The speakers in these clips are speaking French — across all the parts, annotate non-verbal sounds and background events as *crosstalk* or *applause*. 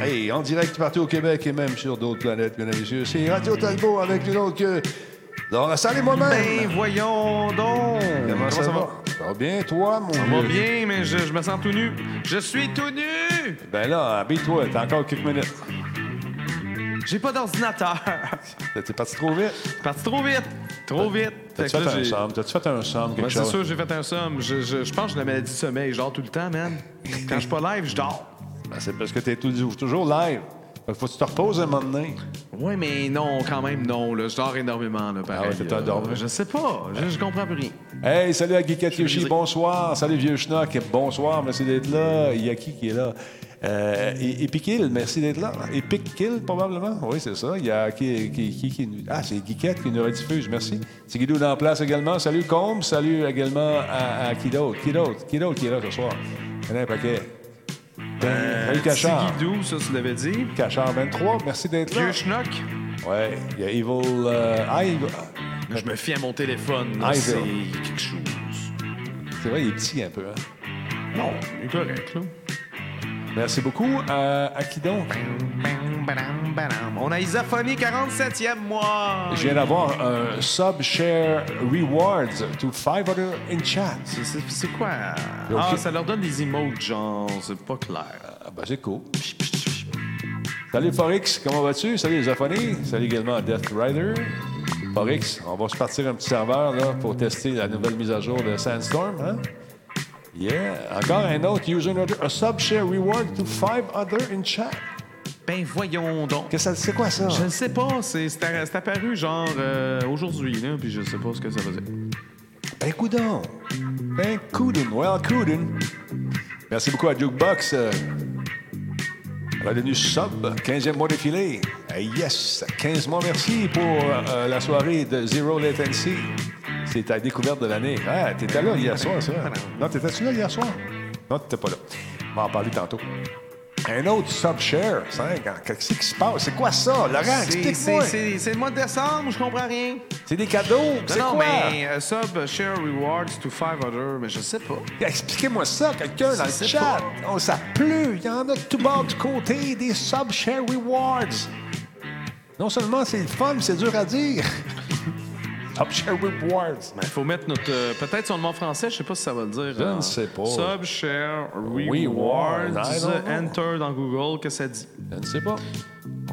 Hey, en direct partout au Québec et même sur d'autres planètes, mesdames et messieurs. C'est Radio Talbot avec une autre que. Dans la salle et moi-même. Ben, voyons donc. Comment, ça, va? Ça va bien, toi, mon Ça va vieux? bien, mais je, je me sens tout nu. Je suis tout nu! Ben là, habille-toi, t'as encore quelques minutes. J'ai pas d'ordinateur. *laughs* T'es parti trop vite. Parti trop vite. Trop vite. T'as-tu Fait fait un somme? T'as-tu fait un somme, c'est sûr, j'ai fait un somme. Je, je, je pense que j'ai la maladie du sommeil. Je dors tout le temps, man. Quand je suis pas live, je dors. Ben, c'est parce que t'es tout- toujours live. Que faut que tu te reposes un moment donné. Oui, mais non, quand même, non. Là. Je dors énormément, là, pareil. Ah ouais, t'es. Je sais pas. Je, je comprends plus rien. Hey, salut à Geekette Yoshi, bonsoir. Salut Vieux Schnock, bonsoir, merci d'être là. Il y a qui qui est là? Euh, Epic merci d'être là. Epic Kill, probablement? Oui, c'est ça. Il y a qui qui, qui, Ah, c'est Geekette qui nous rediffuse, merci. C'est Guido dans la place également. Salut Combe, salut également à, à qui d'autre? Qui d'autre? Qui d'autre qui est là ce soir? Il y en a un paquet. Salut Cachard. Petit guidou, ça, tu l'avais dit. Cachard 23, merci d'être là. Vieux schnock. Ouais, il y a Evil... euh, ah, Evil- Je me fie à mon téléphone. Ah, C'est quelque chose. C'est vrai, il est petit un peu, hein? Non, il est correct, là. Merci beaucoup. Euh, à qui donc? On a Isophonie, 47e mois. Je viens d'avoir un Subshare Rewards to 500 in chat. C'est- quoi? Ah, ça leur donne des emotes, genre, c'est pas clair. Ah, ben, c'est cool. Salut Forex, comment vas-tu? Salut les Aphonie. Salut également à Death Rider. Forex, on va se partir un petit serveur là, pour tester la nouvelle mise à jour de Sandstorm. Hein? Yeah. Encore un autre user a Subshare Reward to 500 in chat. Ben voyons donc. Que ça- c'est quoi ça? Je ne sais pas, c'est c'est- c'est apparu genre euh, aujourd'hui, là, puis je sais pas ce que ça veut dire. Ben, coudon. Ben, coudon. Well, coudon. Merci beaucoup à Jukebox. Euh, Revenu sub, 15e mois défilé. Yes, 15 mois, merci pour euh, la soirée de Zero Latency. C'est ta découverte de l'année. Ah, t'étais là hier soir, ça? Non, t'étais-tu là hier soir? Non, t'étais pas là. On va en parler tantôt. Un autre Subshare, 5 ans. Qu'est-ce qui se passe? C'est quoi ça? Laurent, C'est- explique-moi. c'est- le mois de décembre, je comprends rien. C'est des cadeaux. C'est non, quoi? mais euh, sub share rewards to 500, mais je sais pas. Expliquez-moi ça, quelqu'un dans le chat. pas. Oh, ça pleut. Il y en a de tout bord du côté des Subshare Rewards. Non seulement c'est le fun, c'est dur à dire. *laughs* *laughs* Subshare Rewards. Il faut mettre notre. euh, Peut-être son nom en français, je sais pas si ça va le dire. Je euh, ne sais pas. Sub share Rewards, rewards. Enter dans Google, que ça dit. Je ne sais pas.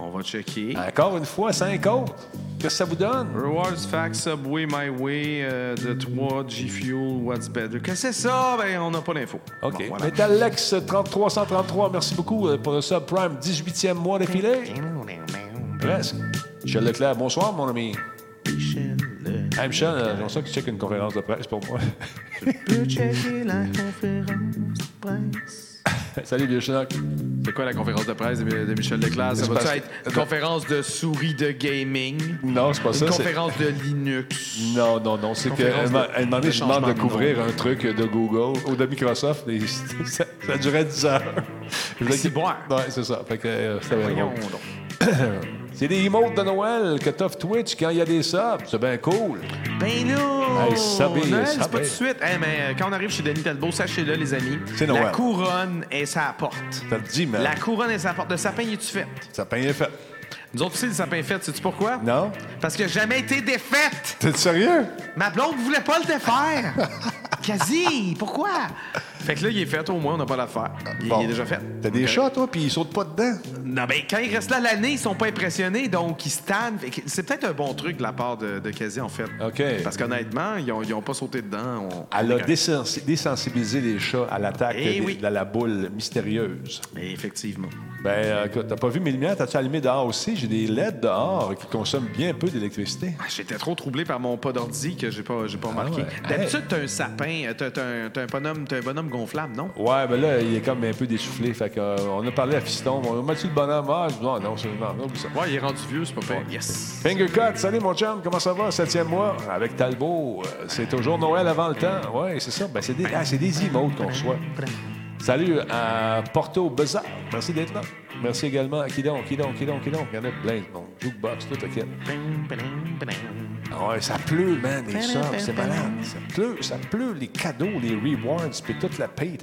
On va checker. Encore une fois, cinq autres. Qu'est-ce que ça vous donne? Rewards Fact Subway My Way euh, de 3 G Fuel What's Better? Qu'est-ce que c'est ça? Ben, on n'a pas d'infos. OK. Bon, voilà. Metalex 3333, merci beaucoup euh, pour le subprime 18e mois défilé. Presque. Michel Leclerc, bonsoir, mon ami. Hey, Michel, euh, j'aimerais ça que tu checkes une conférence de presse pour moi. peux checker la conférence de presse. Salut, vieux schnock. C'est quoi la conférence de presse de, de Michel Leclerc? Ça parce- être une conférence de souris de gaming? Non, c'est pas ça. Une conférence de Linux? Non, non, non. C'est qu'elle elle m'a demandé de je couvrir un truc de Google ou de Microsoft. et *laughs* ça, ça durait 10 heures. Je voulais C'est bon. Ouais, c'est ça. Fait que euh, *clears throat* *clears throat* C'est des emotes de Noël que t'offre Twitch quand il y a des subs. C'est bien cool. Ben là! Hey, Noël, c'est pas tout de suite. Hey, mais euh, quand on arrive chez Denis Talbot, sachez-le, les amis. C'est Noël. La couronne est sa porte. Ça te dit, man. La couronne est sa porte. Le sapin, il est-tu fait? Ça paye est fait. Nous autres aussi, le sapin est fait. Sais-tu pourquoi? Non? Parce qu'il n'a jamais été défait. T'es sérieux? Ma blonde voulait pas le défaire. *laughs* Quasi. Pourquoi? Fait que là, il est fait au moins, on n'a pas l'affaire. Il, Bon. il est déjà fait. T'as des chats, toi, puis ils sautent pas dedans. Non, ben, quand ils restent là l'année, ils sont pas impressionnés, donc ils se tannent. Fait que C'est peut-être un bon truc de la part de, de en fait. OK. Parce qu'honnêtement, ils ont, ils ont pas sauté dedans. On- Elle a désensi- désensibilisé les chats à l'attaque Eh oui. de la boule mystérieuse. Mais Effectivement. Ben, euh, écoute, t'as pas vu mes lumières? T'as-tu allumé dehors aussi? J'ai des LED dehors qui consomment bien peu d'électricité. Ah, J'étais trop troublé par mon pas d'ordi que j'ai pas, pas remarqué. ouais. D'habitude, t'as un sapin, t'as, t'as un, bonhomme, t'as un bonhomme gonflable, non? Ouais, ben là, il est comme un peu dessoufflé. Fait que, euh, on a parlé à Fiston. On a tu le bonhomme? Ah, je dis, non, non, c'est non, non, oublie ça. Ouais, il est rendu vieux, c'est pas pire. Yes. Finger cut, salut mon chum, comment ça va? Septième mois? Avec Talbot. euh, c'est toujours Noël avant le temps. Ouais, c'est ça. Ben, c'est des, ah, c'est des emotes qu'on reçoit. Salut à Porto Bizarre. Merci d'être là. Merci également à Kidon, Kidon, Kidon, Kidon. Il y en a plein de monde. Jukebox, tout OK. Ah ouais, ça pleut, man, les subs, c'est malade. Ça pleut, ça pleut, les cadeaux, les rewards, puis toute la paye.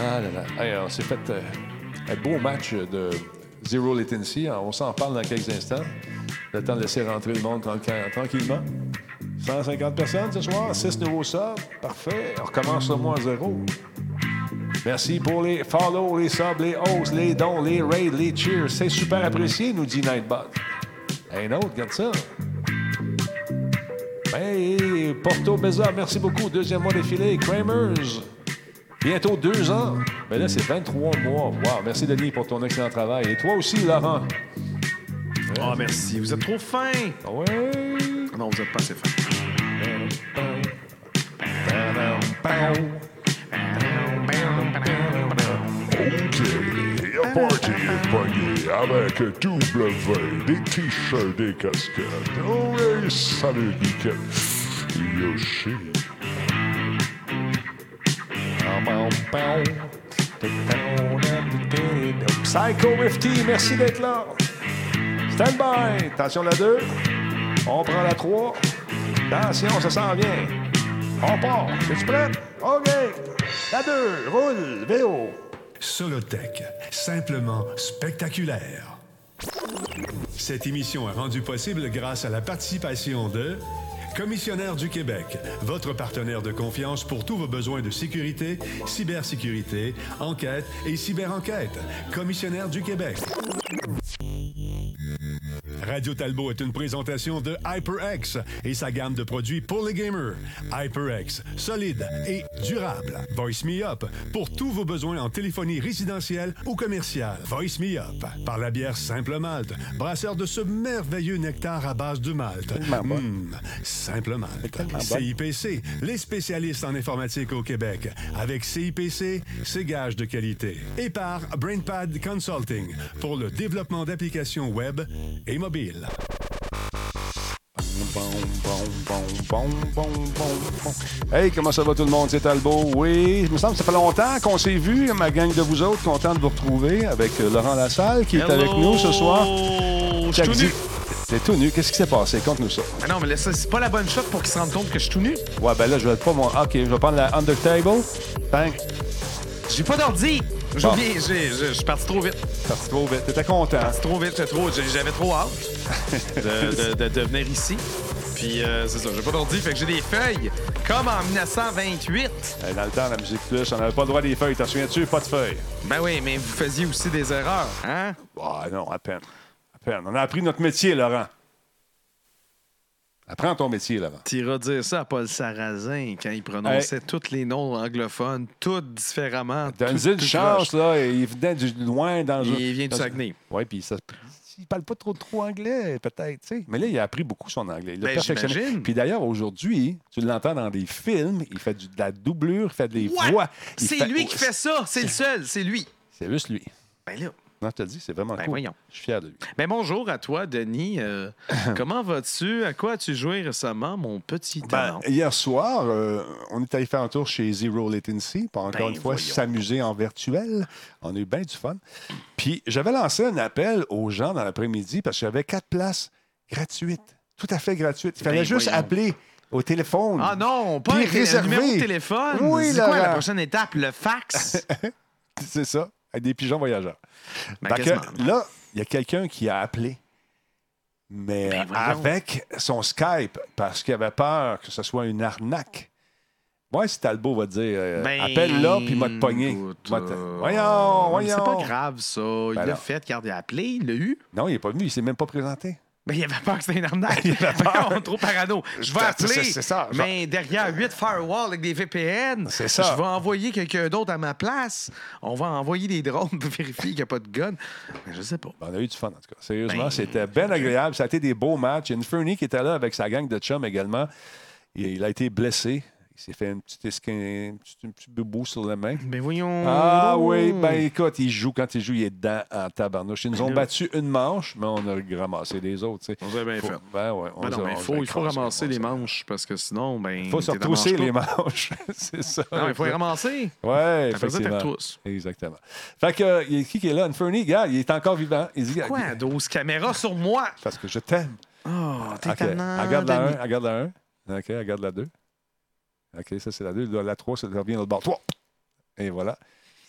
Ah là là. Hey, on s'est fait... euh, Un beau match de Zero Latency. On s'en parle dans quelques instants. Le temps de laisser rentrer le monde tranquillement. 150 personnes ce soir, 6 nouveaux subs. Parfait. On recommence au moins à zéro. Merci pour les follow, les subs, les hosts, les dons, les raids, les cheers. C'est super apprécié, nous dit Nightbot. Un autre, regarde ça. Hey, Porto Beza, merci beaucoup. Deuxième mois défilé. Kramers. Bientôt deux ans. Mais là, c'est 23 mois. Wow, merci Denis pour ton excellent travail. Et toi aussi, Laurent. Oh, merci. Vous êtes trop fin. Ouais. Non, vous n'êtes pas assez fin. Est pognée avec W, des t-shirts, des casquettes. Oui, salut, Nick. Yoshi. Psycho FT, merci d'être là. Stand by. Attention la 2. On prend la 3. Attention, ça s'en vient. On part. Es-tu prêt? OK. La 2. Roule. VO. Solotech, simplement spectaculaire. Cette émission est rendue possible grâce à la participation de Commissionnaire du Québec, votre partenaire de confiance pour tous vos besoins de sécurité, cybersécurité, enquête et cyberenquête. Commissionnaire du Québec. Radio Talbot est une présentation de HyperX et sa gamme de produits pour les gamers. HyperX, solide et durable. Voice Me Up pour tous vos besoins en téléphonie résidentielle ou commerciale. Voice Me Up par la bière Simple Malte, brasseur de ce merveilleux nectar à base de malt. Mmh, Simple Malte. CIPC, les spécialistes en informatique au Québec. Avec CIPC, c'est gage de qualité. Et par BrainPad Consulting pour le développement d'applications web et mobiles. Bon, bon, bon, bon, bon, bon, bon. Hey, comment ça va tout le monde? C'est Talbot. Oui, il me semble que ça fait longtemps qu'on s'est vu, ma gang de vous autres. Content de vous retrouver avec euh, Laurent Lassalle qui est avec nous ce soir. Je suis tout nu. T'es tout nu. Qu'est-ce qui s'est passé? Conte-nous ça. Ah non, mais là, ça, c'est pas la bonne shot pour qu'ils se rendent compte que je suis tout nu. Ouais, ben là, je vais pas mon. OK, je vais prendre la Undertable. Bang. J'ai pas d'ordi. J'ai Bon. oublié, j'ai- j'ai- je suis parti trop vite. Parti trop vite. T'étais content. Parti trop vite, j'étais trop- j'avais trop hâte de, de- *laughs* de- de venir ici. Puis euh, c'est ça, j'ai pas d'ordi, fait que j'ai des feuilles, comme en 1928. Eh, Dans le temps, la musique plus, on n'avait pas le droit des feuilles. T'en souviens-tu? Pas de feuilles. Ben oui, mais vous faisiez aussi des erreurs, hein? Ah non, à peine. Peine. On a appris notre métier, Laurent. Apprends ton métier, Laurent. T'iras dire ça à Paul Sarrazin quand il prononçait tous les noms anglophones, tous différemment. Donne-lui une tout chance, là. Il venait du loin dans Il vient du Saguenay. Oui, puis ça. Il parle pas trop trop anglais, peut-être, tu sais. Mais là, il a appris beaucoup son anglais. Il l'a Ben, perfectionné. Puis d'ailleurs, aujourd'hui, tu l'entends dans des films, il fait du- de la doublure, il fait des voix. C'est fait- lui qui fait ça, c'est le seul, c'est lui. C'est juste lui. Ben là, Non, je te le dis, c'est vraiment Ben, cool. voyons. Je suis fier de lui. ben bonjour à toi, Denis. Euh, *laughs* comment vas-tu? À quoi as-tu joué récemment, mon petit Ben, talent? hier soir, euh, on est allé faire un tour chez Zero Latency pour encore Ben, une fois s'amuser en virtuel. On a eu bien du fun. Puis j'avais lancé un appel aux gens dans l'après-midi parce que j'avais quatre places gratuites, tout à fait gratuites. Il fallait Ben, juste voyons. appeler au téléphone. Ah non, pas un réservé. numéro de téléphone. Oui, C'est quoi la prochaine étape? Le fax? *laughs* C'est ça, avec des pigeons voyageurs. Ben, là, il y a quelqu'un qui a appelé, mais Ben, voyons. avec son Skype, parce qu'il avait peur que ce soit une arnaque. Moi, si Talbot va te dire, euh, Ben, appelle là, puis il m'a te te- euh, Voyons, voyons. C'est pas grave, ça. Il l'a fait, il a appelé, il l'a eu. Non, il n'est pas venu, il s'est même pas présenté. Ben, il avait peur que c'était une arnaque. Il avait peur. Voyons, trop parano. Je vais appeler, c'est- c'est ça, mais derrière 8 firewalls avec des VPN, C'est ça. je vais envoyer quelqu'un d'autre à ma place. On va envoyer des drones pour vérifier qu'il n'y a pas de gun. Mais je sais pas. Ben, On a eu du fun, en tout cas. Sérieusement, Ben, c'était bien agréable. Ça a été des beaux matchs. Il y a une Fernie qui était là avec sa gang de chums également. Il, il a été blessé. Il s'est fait un petit, esquin- un petit, un petit boubou sur la main. Ben voyons. Ah oui, ben écoute, il joue. Quand il joue, il est dedans en tabarnouche. Ils nous ont là- battu une manche, mais on a ramassé les autres. tu sais. On a bien Faut- fait. Ben ouais, on Ben non, mais faut, il faut ramasser les manches parce que sinon, ben. Il faut se retrousser les manches. *laughs* c'est ça. Non, il faut les ramasser. Ouais, Après ça. Exactement. Fait que, euh, il y a qui qui est là? Inferny, gars, il est encore vivant. Il dit, Quoi? 12 caméras sur moi? Parce que je t'aime. Oh, t'es OK. tannant, Regarde la Denis. 1, regarde la 1. OK, regarde la 2. OK, ça, c'est la 2. La 3, ça revient dans le bord. 3. Et voilà.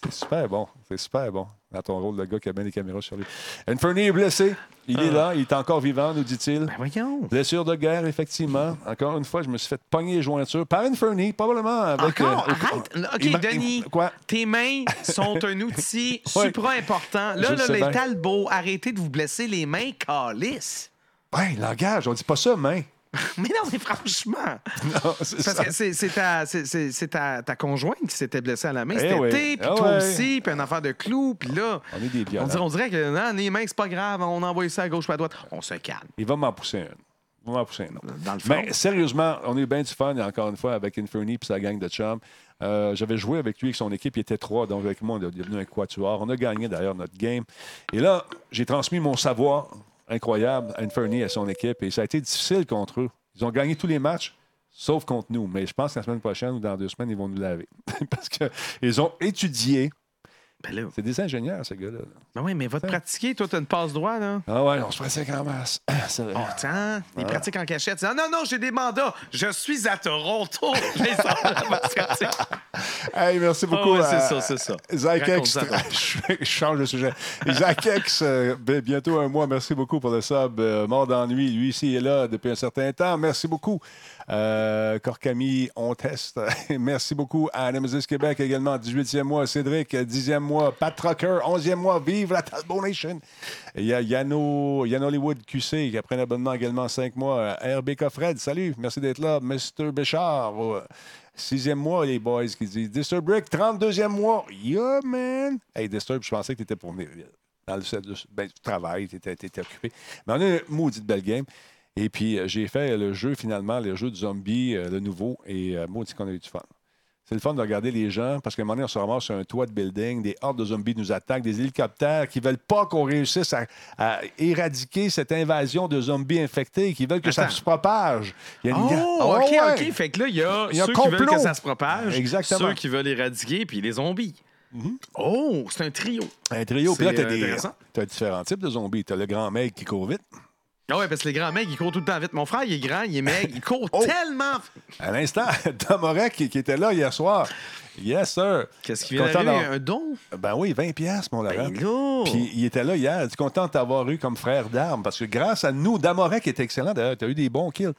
C'est super bon. C'est super bon. Dans ton rôle de gars qui a bien les caméras sur lui. Inferny est blessé. Il est là. Il est encore vivant, nous dit-il. Ben voyons. Blessure de guerre, effectivement. Encore une fois, je me suis fait pogner les jointures par Inferny, probablement avec. Encore? euh, Arrête. OK, il Denis. il- Quoi? Tes mains sont un outil *laughs* supra important. Là, là les. Talbots, arrêtez de vous blesser les mains, calice. Ouais, langage. On dit pas ça, main. *laughs* Mais non, mais franchement. *laughs* Non, c'est Parce ça. que c'est c'est ta, c'est- c'est- c'est ta, ta conjointe qui s'était blessée à la main Eh cet oui. puis Ah toi ouais. aussi, puis une affaire de clous, puis là, On est des on violents. dirait, on dirait que non, les mains, c'est pas grave, on envoie ça à gauche ou à droite. On se calme. Il va m'en pousser un. Il va m'en pousser un autre. Dans le fond. Mais sérieusement, on a eu bien du fun, encore une fois, avec Inferny et sa gang de chums. Euh, J'avais joué avec lui, avec son équipe, il était trois, donc avec moi, on est devenu un quatuor. On a gagné d'ailleurs notre game. Et là, j'ai transmis mon savoir incroyable Inferny et à son équipe, et ça a été difficile contre eux. Ils ont gagné tous les matchs, sauf contre nous. Mais je pense que la semaine prochaine ou dans deux semaines, ils vont nous laver. *laughs* Parce qu'ils ont étudié. Ben là. C'est des ingénieurs, ces gars-là. Ben oui, mais va te pratiquer, toi, t'as une passe droit, là. Ah ouais, on se pratique en masse. *clears throat* Vrai. Oh, tiens, les pratiques en cachette. Ah, non, non, j'ai des mandats. Je suis à Toronto. *laughs* Hey, merci beaucoup. ouais, c'est à- ça, c'est ça. Zach *laughs* X, je change de sujet. Zach X, euh, b- bientôt un mois. Merci beaucoup pour le sub. euh, mort d'ennui. Lui ici est là depuis un certain temps. Merci beaucoup. Euh, Corcami, on teste. *laughs* Merci beaucoup à Nemesis Québec également. 18e mois. Cédric, 10e mois. Pat Trucker, 11e mois. Vive la Talbot Nation. Il y a Yano, Hollywood QC qui a pris un abonnement également 5 mois. RB Coffred, salut. Merci d'être là. Mr. Béchard. euh, Sixième mois, les boys qui disent Disturb Brick, 32e mois. Yeah, man. Hey, Disturb, je pensais que tu étais pour venir. Dans le ben, tu travailles, tu étais, occupé. Mais on a une maudite belle game. Et puis, euh, j'ai fait le jeu finalement, le jeu de zombie, euh, le nouveau. Et euh, maudit qu'on a eu du fun. C'est le fun de regarder les gens parce qu'à un moment donné, on se ramasse sur un toit de building, des hordes de zombies nous attaquent, des hélicoptères qui veulent pas qu'on réussisse à, à éradiquer cette invasion de zombies infectés, qui veulent que ça se propage. Il y a une Oh, OK, Ah ouais. OK. Fait que là, il y a, Il y a ceux qui veulent que ça se propage, Exactement. ceux qui veulent éradiquer, puis les zombies. Oh, c'est un trio. Un trio. Puis là, tu as, intéressant. différents types de zombies. Tu as le grand mec qui court vite. Ah ouais, parce que les grands mecs, ils courent tout le temps vite. Mon frère, il est grand, il est maigre, il court *laughs* Oh! tellement. À l'instant, *laughs* Domorek qui, qui était là hier soir. Yes, sir. Qu'est-ce qui vient d'avoir- Un don? Ben oui, 20 pièces mon Laurent. Ben! Puis il était là hier. Il est content de t'avoir eu comme frère d'armes parce que grâce à nous, Damorek est excellent. D'ailleurs, tu as eu des bons kills.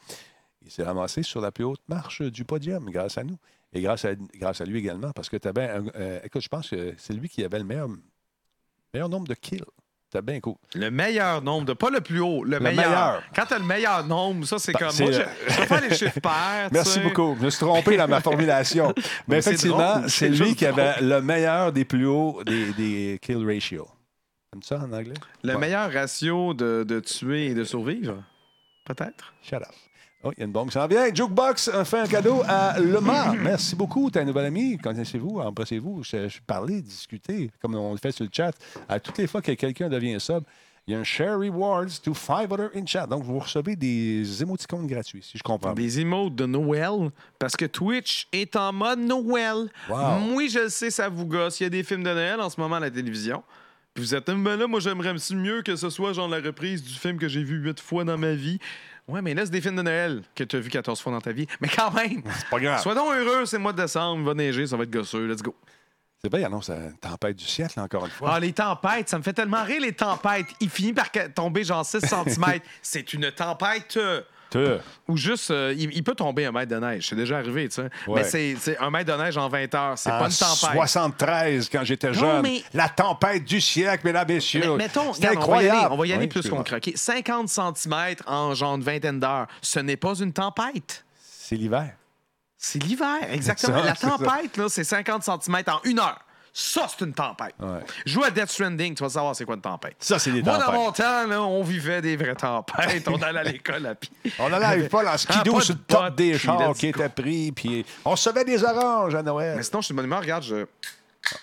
Il s'est ramassé sur la plus haute marche du podium grâce à nous. Et grâce à, grâce à lui également parce que tu avais un. euh, écoute, je pense que c'est lui qui avait le meilleur, meilleur nombre de kills. C'était bien cool. Le meilleur nombre, de, pas le plus haut, le, meilleur. meilleur. Quand t'as le meilleur nombre, ça, c'est Ben, comme. Moi, le- je, je préfère les chiffres pairs. *laughs* Merci beaucoup. Je me suis trompé dans ma formulation. *laughs* Mais effectivement, c'est lui qui avait le meilleur des plus hauts des, des kill ratio. Comme ça en anglais? Le Ouais. meilleur ratio de, de tuer et de survivre, peut-être? Shut up. Oh, il y a une bombe qui s'en vient. Jukebox fait un cadeau à Lemar. Merci beaucoup. T'es un nouvel ami. Connaissez-vous, embrassez-vous. Parlais, discuter, comme on le fait sur le chat. À toutes les fois que quelqu'un devient sub, il y a un share rewards to five other in chat. Donc, vous recevez des émoticônes gratuits, si je comprends bien. Des emotes de Noël, parce que Twitch est en mode Noël. Wow. Oui, je le sais, ça vous gosse. Il y a des films de Noël en ce moment à la télévision. Puis vous êtes, ben là, moi, j'aimerais mieux que ce soit genre la reprise du film que j'ai vu huit fois dans ma vie. Ouais, mais là, c'est des films de Noël que tu as vu 14 fois dans ta vie. Mais quand même, *laughs* C'est pas grave. sois donc heureux, c'est le mois de décembre, il va neiger, ça va être gosseux, let's go. C'est vrai, il annonce la tempête du siècle, encore une fois. Ah, les tempêtes, ça me fait tellement rire, les tempêtes. Il finit par tomber genre 6 cm. *laughs* c'est une tempête. euh. Ou juste, euh, il, il peut tomber un mètre de neige. C'est déjà arrivé, tu sais. Ouais. Mais c'est un mètre de neige en 20 heures. C'est pas une tempête. 73, quand j'étais jeune. mais- La tempête du siècle, mesdames et messieurs. Mais mettons, regarde, on va y aller, incroyable. on va y aller Oui, plus qu'on croquait. 50 cm en genre une vingtaine d'heures, ce n'est pas une tempête. C'est l'hiver. C'est l'hiver, exactement. ça, La tempête, là, c'est 50 cm en une heure. Ça, c'est une tempête. Ouais. Joue à Death Stranding, tu vas savoir c'est quoi une tempête. Ça, c'est des Moi, tempêtes. dans mon temps, là, on vivait des vraies tempêtes. on allait à l'école à pied. On allait pas en Ah, skidoo pas sur le top des chars qui étaient pris, puis on des oranges à Noël. Mais sinon, je suis de bonne humeur. Regarde, je...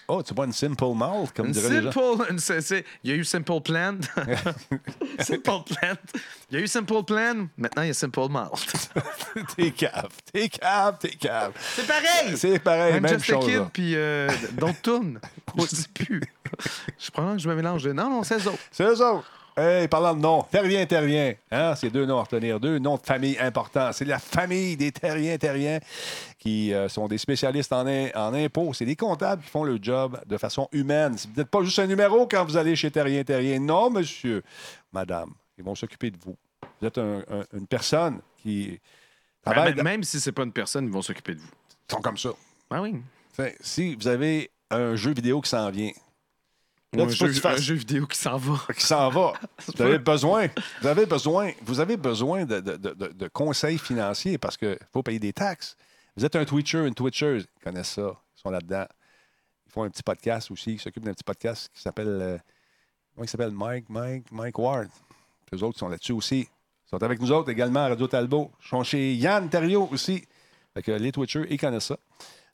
Oh, tu bois une simple malt, comme Une diraient les gens. simple, une- c'est- c'est- il y a eu Simple Plan. *laughs* simple Plan. Il y a eu Simple Plan. Maintenant, il y a Simple Malt. *laughs* t'es cave, t'es cave, t'es cave. C'est pareil. C'est pareil, I'm même just a chose. kid, puis euh, Don't Tune. *laughs* Je sais plus. Je prends que je me mélange. de- Non, non, c'est eux autres. C'est eux autres. Hey, parlant de noms, Terrien, Terrien. Hein? C'est deux noms à retenir, deux noms de famille importants. C'est la famille des Terriens, Terriens qui euh, sont des spécialistes en, in- en impôts. C'est des comptables qui font le job de façon humaine. Vous n'êtes pas juste un numéro quand vous allez chez Terrien, Terrien. Non, monsieur, madame, ils vont s'occuper de vous. Vous êtes un- un- une personne qui travaille. Dans- même si c'est pas une personne, ils vont s'occuper de vous. Ils sont comme ça. Ah oui. Si vous avez un jeu vidéo qui s'en vient, Là, un, tu jeu, un jeu vidéo qui s'en va. qui s'en va. *laughs* Vous avez besoin, vous avez besoin, vous avez besoin de, de- de- conseils financiers parce qu'il faut payer des taxes. Vous êtes un Twitcher, une Twitcher, ils connaissent ça, ils sont là-dedans. Ils font un petit podcast aussi, ils s'occupent d'un petit podcast qui s'appelle, euh, comment il s'appelle, Mike, Mike, Mike Ward. Puis eux autres sont là-dessus aussi. Ils sont avec nous autres également à Radio Talbot. Ils sont chez Yann Thériault aussi. Fait que les Twitchers, ils connaissent ça.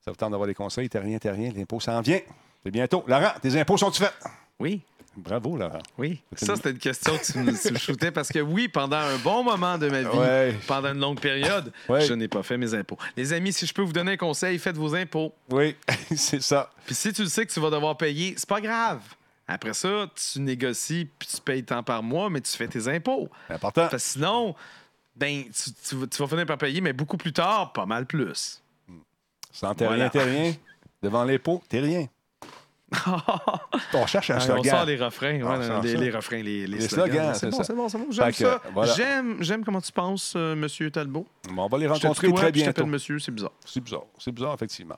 Ça vous tente d'avoir des conseils, t'as rien, t'as rien, l'impôt s'en vient. C'est bientôt. Laurent, tes impôts sont-ils faits? Oui. Bravo, Laurent. Oui. Ça, c'était une question que tu me, tu me shootais parce que oui, pendant un bon moment de ma vie, Ouais. pendant une longue période, Ouais. je n'ai pas fait mes impôts. Les amis, si je peux vous donner un conseil, faites vos impôts. Oui, *laughs* c'est ça. Puis si tu le sais que tu vas devoir payer, c'est pas grave. Après ça, tu négocies puis tu payes tant par mois, mais tu fais tes impôts. C'est important. Parce que sinon, ben, tu, tu vas- tu vas finir par payer, mais beaucoup plus tard, pas mal plus. Sans t'es Voilà. rien, t'es rien. *laughs* Devant les pots, t'es rien. *laughs* On cherche un Ah, on sort slogan. les refrains, Ah, ouais, les, refrains, les, les Les slogans. slogans, c'est c'est bon, ça. c'est bon, c'est bon. J'aime que, ça. voilà. J'aime, j'aime comment tu penses, euh, Monsieur Talbot. Bon, on va les rencontrer très puis je t'appelle bientôt. Monsieur, c'est bizarre. C'est bizarre. C'est bizarre, effectivement.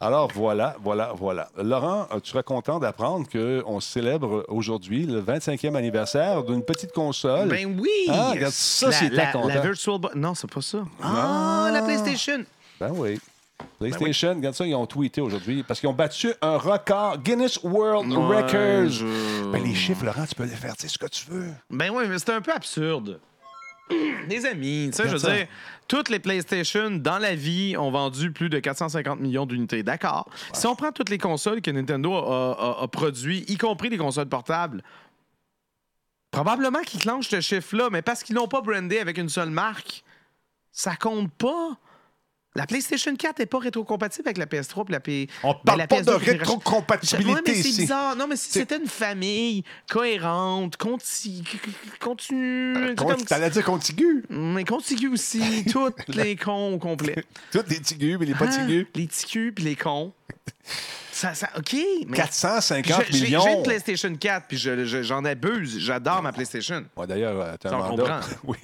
Alors, voilà, voilà, voilà. Laurent, tu serais content d'apprendre qu'on célèbre aujourd'hui le 25e anniversaire d'une petite console? Ben oui! Ah, regarde, ça, la, c'était la, Virtual Boy. Non, c'est pas ça. Ah, la PlayStation. Ben oui. PlayStation, regarde ça, ils ont tweeté aujourd'hui parce qu'ils ont battu un record Guinness World Ouais, Records. je- Ben, les chiffres, Laurent, tu peux les faire, tu sais ce que tu veux. Ben oui, mais c'est un peu absurde. *clears throat* Les amis, tu sais, je veux ça. dire, toutes les PlayStation dans la vie ont vendu plus de 450 millions d'unités. D'accord? Si on prend toutes les consoles que Nintendo a, a, a produit, y compris les consoles portables, probablement qu'ils clenchent ce chiffre-là, mais parce qu'ils l'ont pas brandé avec une seule marque, ça compte pas. La PlayStation 4 n'est pas rétrocompatible avec la PS3 et la P. On Ben, parle la pas de PS2 puis les rach- rétrocompatibilité Ouais, mais c'est bizarre. Non, mais si c'était une famille cohérente, conti... continue. tu sais, Con- comme- T'allais dire contigu. mais contigu aussi, *laughs* toutes les cons au complet. *laughs* Toutes les tigus, mais les pas Hein? tigus. Les ticus puis les cons. Ça, ça, OK, mais... 450 J'ai- j'ai- millions. J'ai une PlayStation 4, puis je- je- j'en abuse. J'adore ma PlayStation. Ouais, D'ailleurs, euh, t'as Ça, un mandat. *laughs* oui.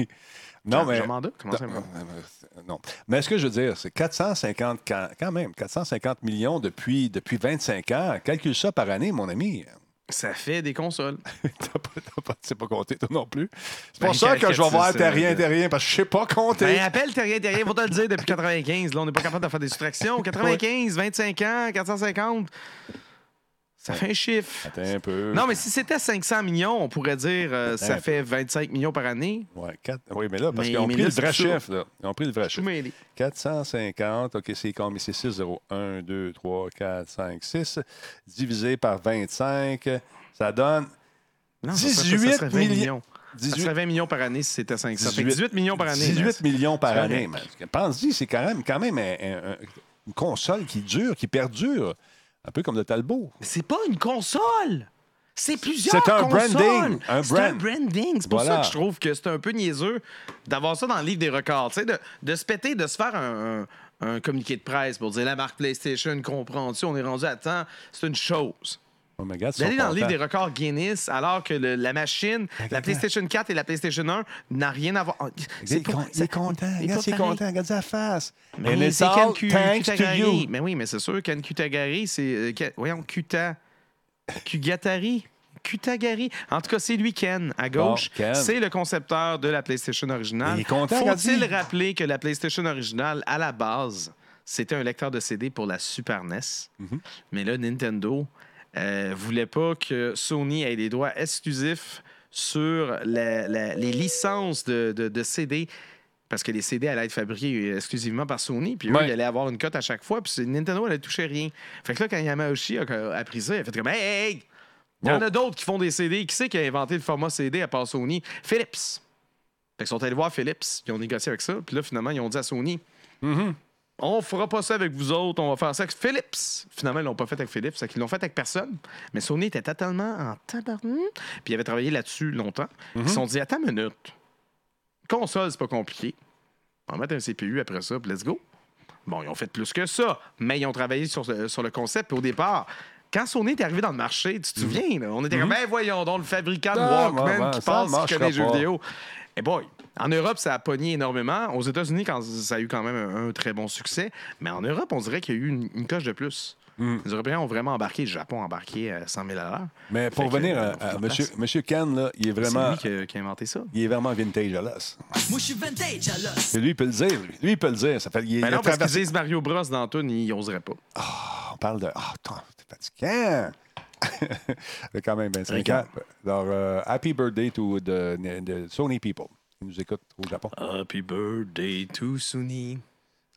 Non, mais. Comment ça, Euh, euh, Non. Mais ce que je veux dire, c'est 450, quand même, 450 millions depuis, depuis 25 ans. Calcule ça par année, mon ami. Ça fait des consoles. *laughs* T'as pas, t'as pas, tu sais pas compter, toi non plus. C'est Ben, pour ça que je vais voir c'est- t'es rien, t'es rien, parce que je sais pas compter. Ben, appelle Terrien, Terrien, faut te le dire depuis 95. Là, on n'est pas capable de faire des soustractions. 95, 25 ans, 450. Ça fait un chiffre. Attends un peu. Non, mais si c'était 500 millions, on pourrait dire euh, ça fait 25 millions par année. Ouais, quatre- Oui, mais là, parce qu'ils ont pris le vrai ça. chiffre. Là. Ils ont pris le vrai chiffre. mêlé. 450, OK, c'est combien? C'est 6, 0, 1, 2, 3, 4, 5, 6. Divisé par 25, ça donne Non, ça serait- 18 ça serait 20 millions. millions. Ça 18, serait 20 millions par année si c'était 500. Ça fait 18 millions par année. 18 millions par C'est année. Pense-y, c'est quand même, quand même un- un- un- une console qui dure, qui perdure. Un peu comme le Talbot. Mais c'est pas une console! C'est plusieurs C'est un consoles. branding, un C'est un brand. branding. C'est pour Voilà. ça que je trouve que c'est un peu niaiseux d'avoir ça dans le livre des records. De, de se péter, de se faire un, un- un communiqué de presse pour dire la marque PlayStation comprend-tu, on est rendu à temps. C'est une chose. Oh my God, D'aller dans le livre des records Guinness alors que le- la machine, la PlayStation 4 et la PlayStation 1 n'a rien à voir. Il est, con- il est content. Regarde, il est pareil. content. Regarde sa face. Mais And it's c'est all Ken Ku- thanks to Kutagari. you. Mais oui, mais c'est sûr, Ken Kutagari, c'est. euh, voyons, Kuta. Kugatari. Kutagari. En tout cas, c'est lui, Ken, à gauche. Ken. C'est le concepteur de la PlayStation originale. Il est content, Faut-il rappeler que la PlayStation originale, à la base, c'était un lecteur de CD pour la Super NES. Mhm. Mais là, Nintendo euh, voulait pas que Sony ait des droits exclusifs sur la- la- les licences de, de- de CD. Parce que les CD allaient être fabriqués exclusivement par Sony, puis eux, Ouais. ils allaient avoir une cote à chaque fois, puis Nintendo allait toucher rien. Fait que là, quand Yamauchi a appris ça, il a fait comme Hey, hey, hey! Il y en Oh. a d'autres qui font des CD. Qui c'est qui a inventé le format CD à part Sony? Philips. Fait qu'ils sont allés voir Philips, ils ont négocié avec ça, puis là, finalement, ils ont dit à Sony Mhm. On fera pas ça avec vous autres, on va faire ça avec Philips. Finalement, ils l'ont pas fait avec Philips, c'est qu'ils l'ont fait avec personne. Mais Sony était totalement en tabarnak. Puis ils avaient travaillé là-dessus longtemps. Ils se sont dit, attends une minute. Console, c'est pas compliqué. On va mettre un CPU après ça, puis let's go. Bon, ils ont fait plus que ça, mais ils ont travaillé sur, le- sur le concept. Puis au départ, quand Sony est arrivé dans le marché, tu te souviens, là, on était comme, ben voyons donc, le fabricant de Ah, Walkman qui ça passe, qui marchera connaît les jeux vidéo. Et boy, en Europe, ça a pogné énormément. Aux États-Unis, quand ça a eu quand même un, un très bon succès. Mais en Europe, on dirait qu'il y a eu une, une coche de plus. Hmm. Les Européens ont vraiment embarqué, le Japon a embarqué à 100 000 à l'heure. Mais pour revenir euh, à, faut à qu'il monsieur, Ken, là, il est vraiment, C'est lui qui a, qui a inventé ça. il est vraiment vintage à l'os. Moi, je suis vintage à l'os. Et lui, il peut le dire. lui. Lui, il peut le dire. Ça fait, il, Mais il a non, parce qu'ils disent Mario Bros dans tune, ils n'oseraient pas. On parle de. Ah, attends, t'es fatigant. Il *laughs* a quand même 25 ans. Alors, euh, happy birthday to the, the Sony people qui nous écoutent au Japon. Happy birthday to Sony.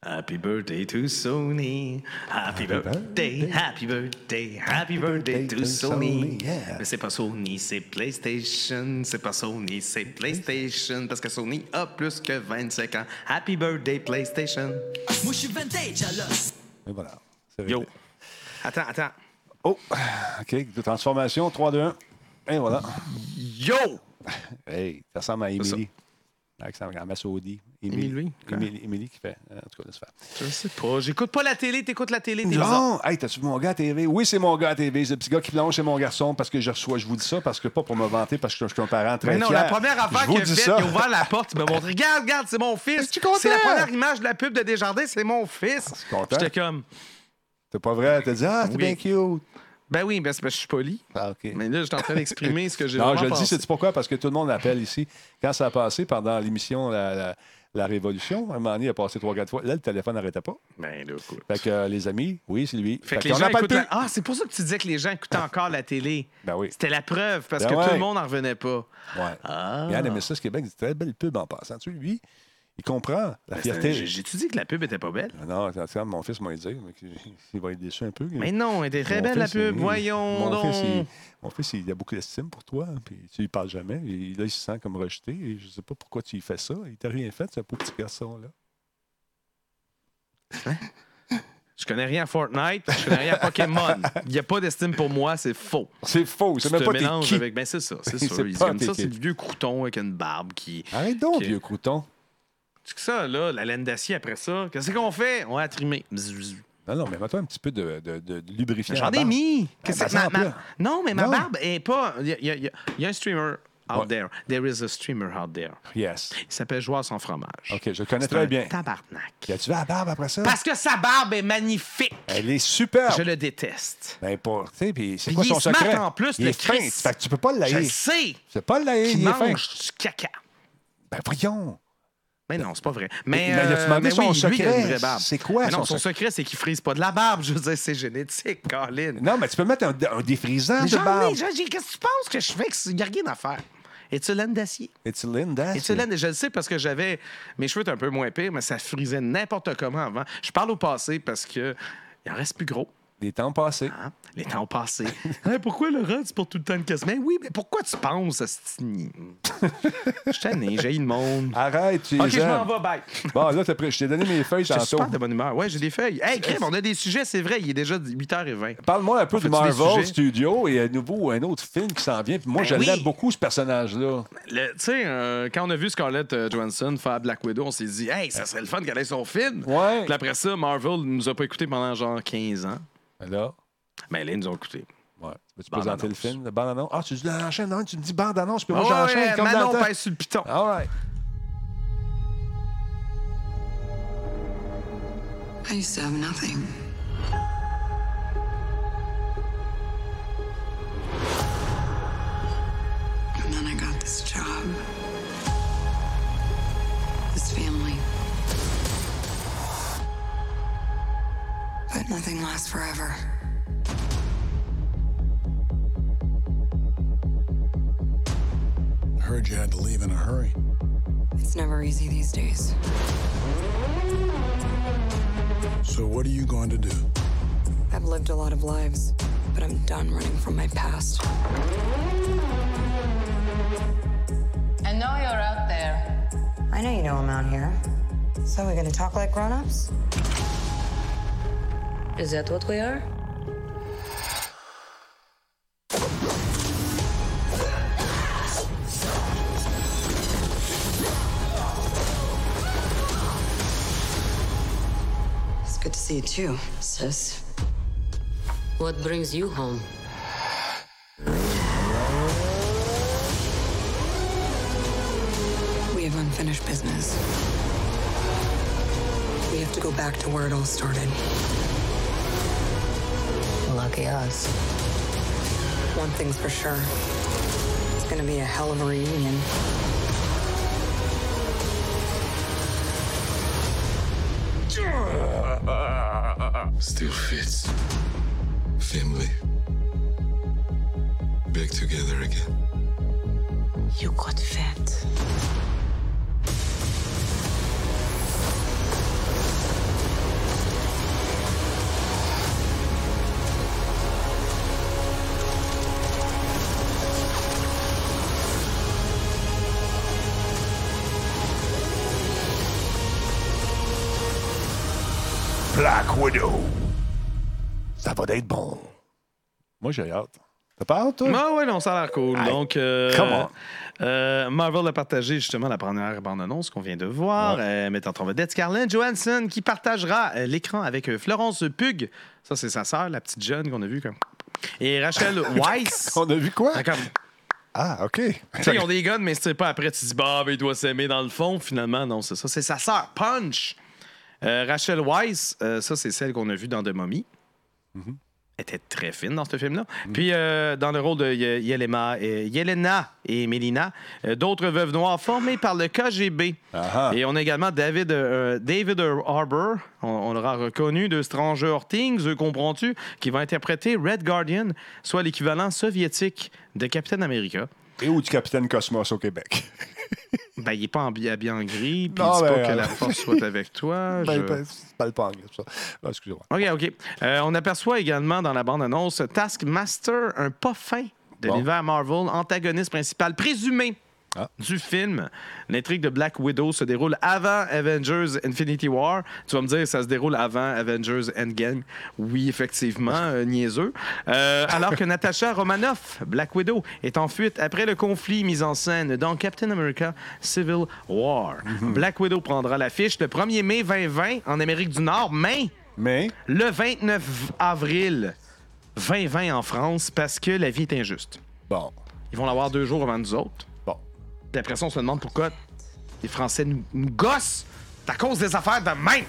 Happy birthday to Sony. Happy birthday, happy birthday, happy birthday to Sony. yeah. Mais c'est pas Sony, c'est PlayStation. C'est pas Sony, c'est PlayStation. Parce que Sony a plus que 25 ans. Happy birthday, PlayStation. Moi, je suis vintage à l'os. Et voilà. C'est Yo. Attends, attends. Oh, OK. De transformation, 3, 2, 1. Et voilà. Yo! *laughs* Hey, ça ressemble à. Avec sa grand-mère Saudi. Émilie? Émilie, Émilie qui fait. euh, En tout cas, laisse faire. Je sais pas. J'écoute pas la télé, t'écoutes la télé, t'es. Non! Hey, t'as-tu vu mon gars à TV? Oui, c'est mon gars à TV. C'est le petit gars qui plonge chez mon garçon parce que je reçois. Je vous dis ça parce que pas pour me vanter parce que je suis un parent très Mais non, fier. la première affaire qu'il a faite, il a ouvert la porte, il m'a montré Regarde, regarde, c'est mon fils. Content? C'est la première image de la pub de Desjardins, c'est mon fils. content? J'étais comme C'est pas vrai? T'as dit, ah, c'est Oui. bien cute. Ben oui, ben c'est parce que je suis poli. Ah, OK. Mais là, j'étais en train d'exprimer ce que j'ai *laughs* Non, je le dis, c'est pourquoi? Parce que tout le monde l'appelle ici. Quand ça a passé pendant l'émission la, la, la Révolution, un moment donné, il a passé trois, quatre fois. Là, le téléphone n'arrêtait pas. Ben là, écoute. Fait que euh, les amis, oui, c'est lui. Fait que les gens appelle écoutent plus. la- Ah, c'est pour ça que tu disais que les gens écoutaient encore la télé. Ben oui. C'était la preuve, parce Ben que ouais. tout le monde n'en revenait pas. Ouais. Ah. Ça, ce Québec. Une très belle pub en passant. Tu sais, lui, il comprend la fierté. J'ai-tu dit que la pub était pas belle? Non, c'est ça, mon fils m'a dit, mais qu'il- *laughs* il va être déçu un peu. Mais non, elle était très Mon belle, la pub. il- Voyons mon donc. Fils, il, mon fils, il a beaucoup d'estime pour toi, hein, puis tu lui parles jamais. Et là, il se sent comme rejeté. Et je sais pas pourquoi tu lui fais ça. Il t'a rien fait, ce pauvre petit garçon-là. Je connais rien à Fortnite, je connais rien à Pokémon. Il n'y a pas d'estime pour moi, c'est faux. C'est faux. C'est même pas qui. avec. Ben, c'est ça, c'est *laughs* C'est sûr. Comme ça, c'est le vieux crouton avec une barbe qui. Arrête donc, Ok. vieux crouton. C'est que ça, là, la laine d'acier après ça. Qu'est-ce qu'on fait? On va trimer. Non, non, mais mets-toi un petit peu de, de, de, de lubrifiant. J'en ai mis. Qu'est-ce ben, ma- ma-. Non, mais ma Non. barbe est pas. Il y, a- y y un streamer out Ouais. there. There is a streamer out there. Yes. Il s'appelle Joueur sans fromage. OK, je le connais très un bien. Tabarnak. Y a-tu la barbe après ça? Parce que sa barbe est magnifique. Elle est superbe. Je le déteste. Ben, pas. Tu sais, puis c'est quoi il son secret? en plus, il est fin. Fait que tu peux pas le Je laïr. le sais. C'est pas le laïr, Il il est fin. mange du caca. Ben, voyons. Mais non, c'est pas vrai. Mais, euh, son oui, secret? C'est quoi Mais non, son secret, c'est qu'il frise pas de la barbe. *laughs* Je veux dire, c'est génétique, Colin. Non, mais tu peux mettre un, un défrisant de barbe. Qu'est-ce que tu penses que je fais? Il n'y a rien à faire? Es-tu laine d'acier? It's Linda. Et tu laine, je le sais parce que j'avais. Mes cheveux étaient un peu moins pires, mais ça frisait n'importe comment avant. Je parle au passé parce que. Il en reste plus gros. Des temps passés. Les temps ont passé. *laughs* Hein, pourquoi Laurent, tu portes tout le temps une casse? Mais oui, mais pourquoi tu penses, Asti? *laughs* Je suis tanné, j'ai le monde. Arrête, tu Ok, les je m'en vais, bye. Bon, là, t'as pris- je t'ai donné mes feuilles Je suis tantôt. super de bonne humeur. Ouais, j'ai des feuilles. Hey, crème, on a des sujets, c'est vrai. Il est déjà 8h20. Parle-moi un peu On de Marvel? Studios et à nouveau un autre film qui s'en vient. Puis moi, Ben je oui. l'aime beaucoup, ce personnage-là. Le- Tu sais, euh, quand on a vu Scarlett euh, Johansson faire Black Widow, on s'est dit, hey, ça serait le fun qu'elle ait son film. Ouais. Puis après ça, Marvel nous a pas écoutés pendant genre 15 ans. Là, Mais là, ils nous ont écoutés. ouais. Bande présenter le annonce. film, le bande-annonce? Ah, tu dis l'enchaîne, non, tu me dis bande-annonce, puis moi, Ah ouais, j'enchaîne comme Manon dans le sur le piton. All right. I used to have nothing. And then I got this job. But nothing lasts forever. I heard you had to leave in a hurry. It's never easy these days. So, what are you going to do? I've lived a lot of lives, but I'm done running from my past. I know you're out there. I know you know I'm out here. So we're gonna talk like grown-ups? Is that what we are? It's good to see you too, sis. What brings you home? We have unfinished business. We have to go back to where it all started. Lucky us. One thing's for sure. It's gonna be a hell of a reunion. Still fits. Family. Back together again. You got fat. Widow. Ça va être bon. Moi, j'ai hâte. T'as pas hâte, toi? Ah ouais, non, ça a l'air cool. Aye. Donc, euh, euh, Marvel a partagé justement la première bande-annonce qu'on vient de voir, Ouais. euh, mettant en vedette Scarlett Johansson qui partagera l'écran avec Florence Pug. Ça, c'est sa sœur, la petite jeune qu'on a vue. Comme... Et Rachel *laughs* Weisz. On a vu quoi? Ah, comme- Ah, OK. Tu sais, ils ont des guns, mais c'est pas après, tu dis, bah, ben, il doit s'aimer dans le fond. Finalement, non, c'est ça. C'est sa sœur, Punch. Euh, Rachel Weisz, euh, ça, c'est celle qu'on a vue dans The Mummy. Elle était très fine dans ce film-là. Puis, euh, dans le rôle de Ye- Yelena, Yelena et Melina, d'autres veuves noires formées par le KGB. Et on a également David, David Harbour, on, on l'aura reconnu de Stranger Things, comprends-tu, qui va interpréter Red Guardian, soit l'équivalent soviétique de Captain America. Et ou du Capitaine Cosmos au Québec? *laughs* Ben, il n'est pas habillé en gris, puis Non, dis ben, pas que euh, la force soit avec toi. *laughs* Ben, je- ben, pas le anglais, ça. Ah, excusez-moi. OK, OK. Euh, on aperçoit également dans la bande-annonce Taskmaster, un pas fin de Bon. l'univers Marvel, antagoniste principal présumé Ah. du film. L'intrigue de Black Widow se déroule avant Avengers Infinity War. Tu vas me dire, ça se déroule avant Avengers Endgame. Oui, effectivement, euh, niaiseux. Euh, alors que Natasha Romanoff, Black Widow, est en fuite après le conflit mis en scène dans Captain America Civil War. Black Widow prendra l'affiche le 1er mai 2020 en Amérique du Nord, mais Mais, le 29 avril 2020 en France parce que la vie est injuste. bon, Ils vont l'avoir deux jours avant nous autres. Puis après ça, on se demande pourquoi les Français nous, nous gossent à cause des affaires de même.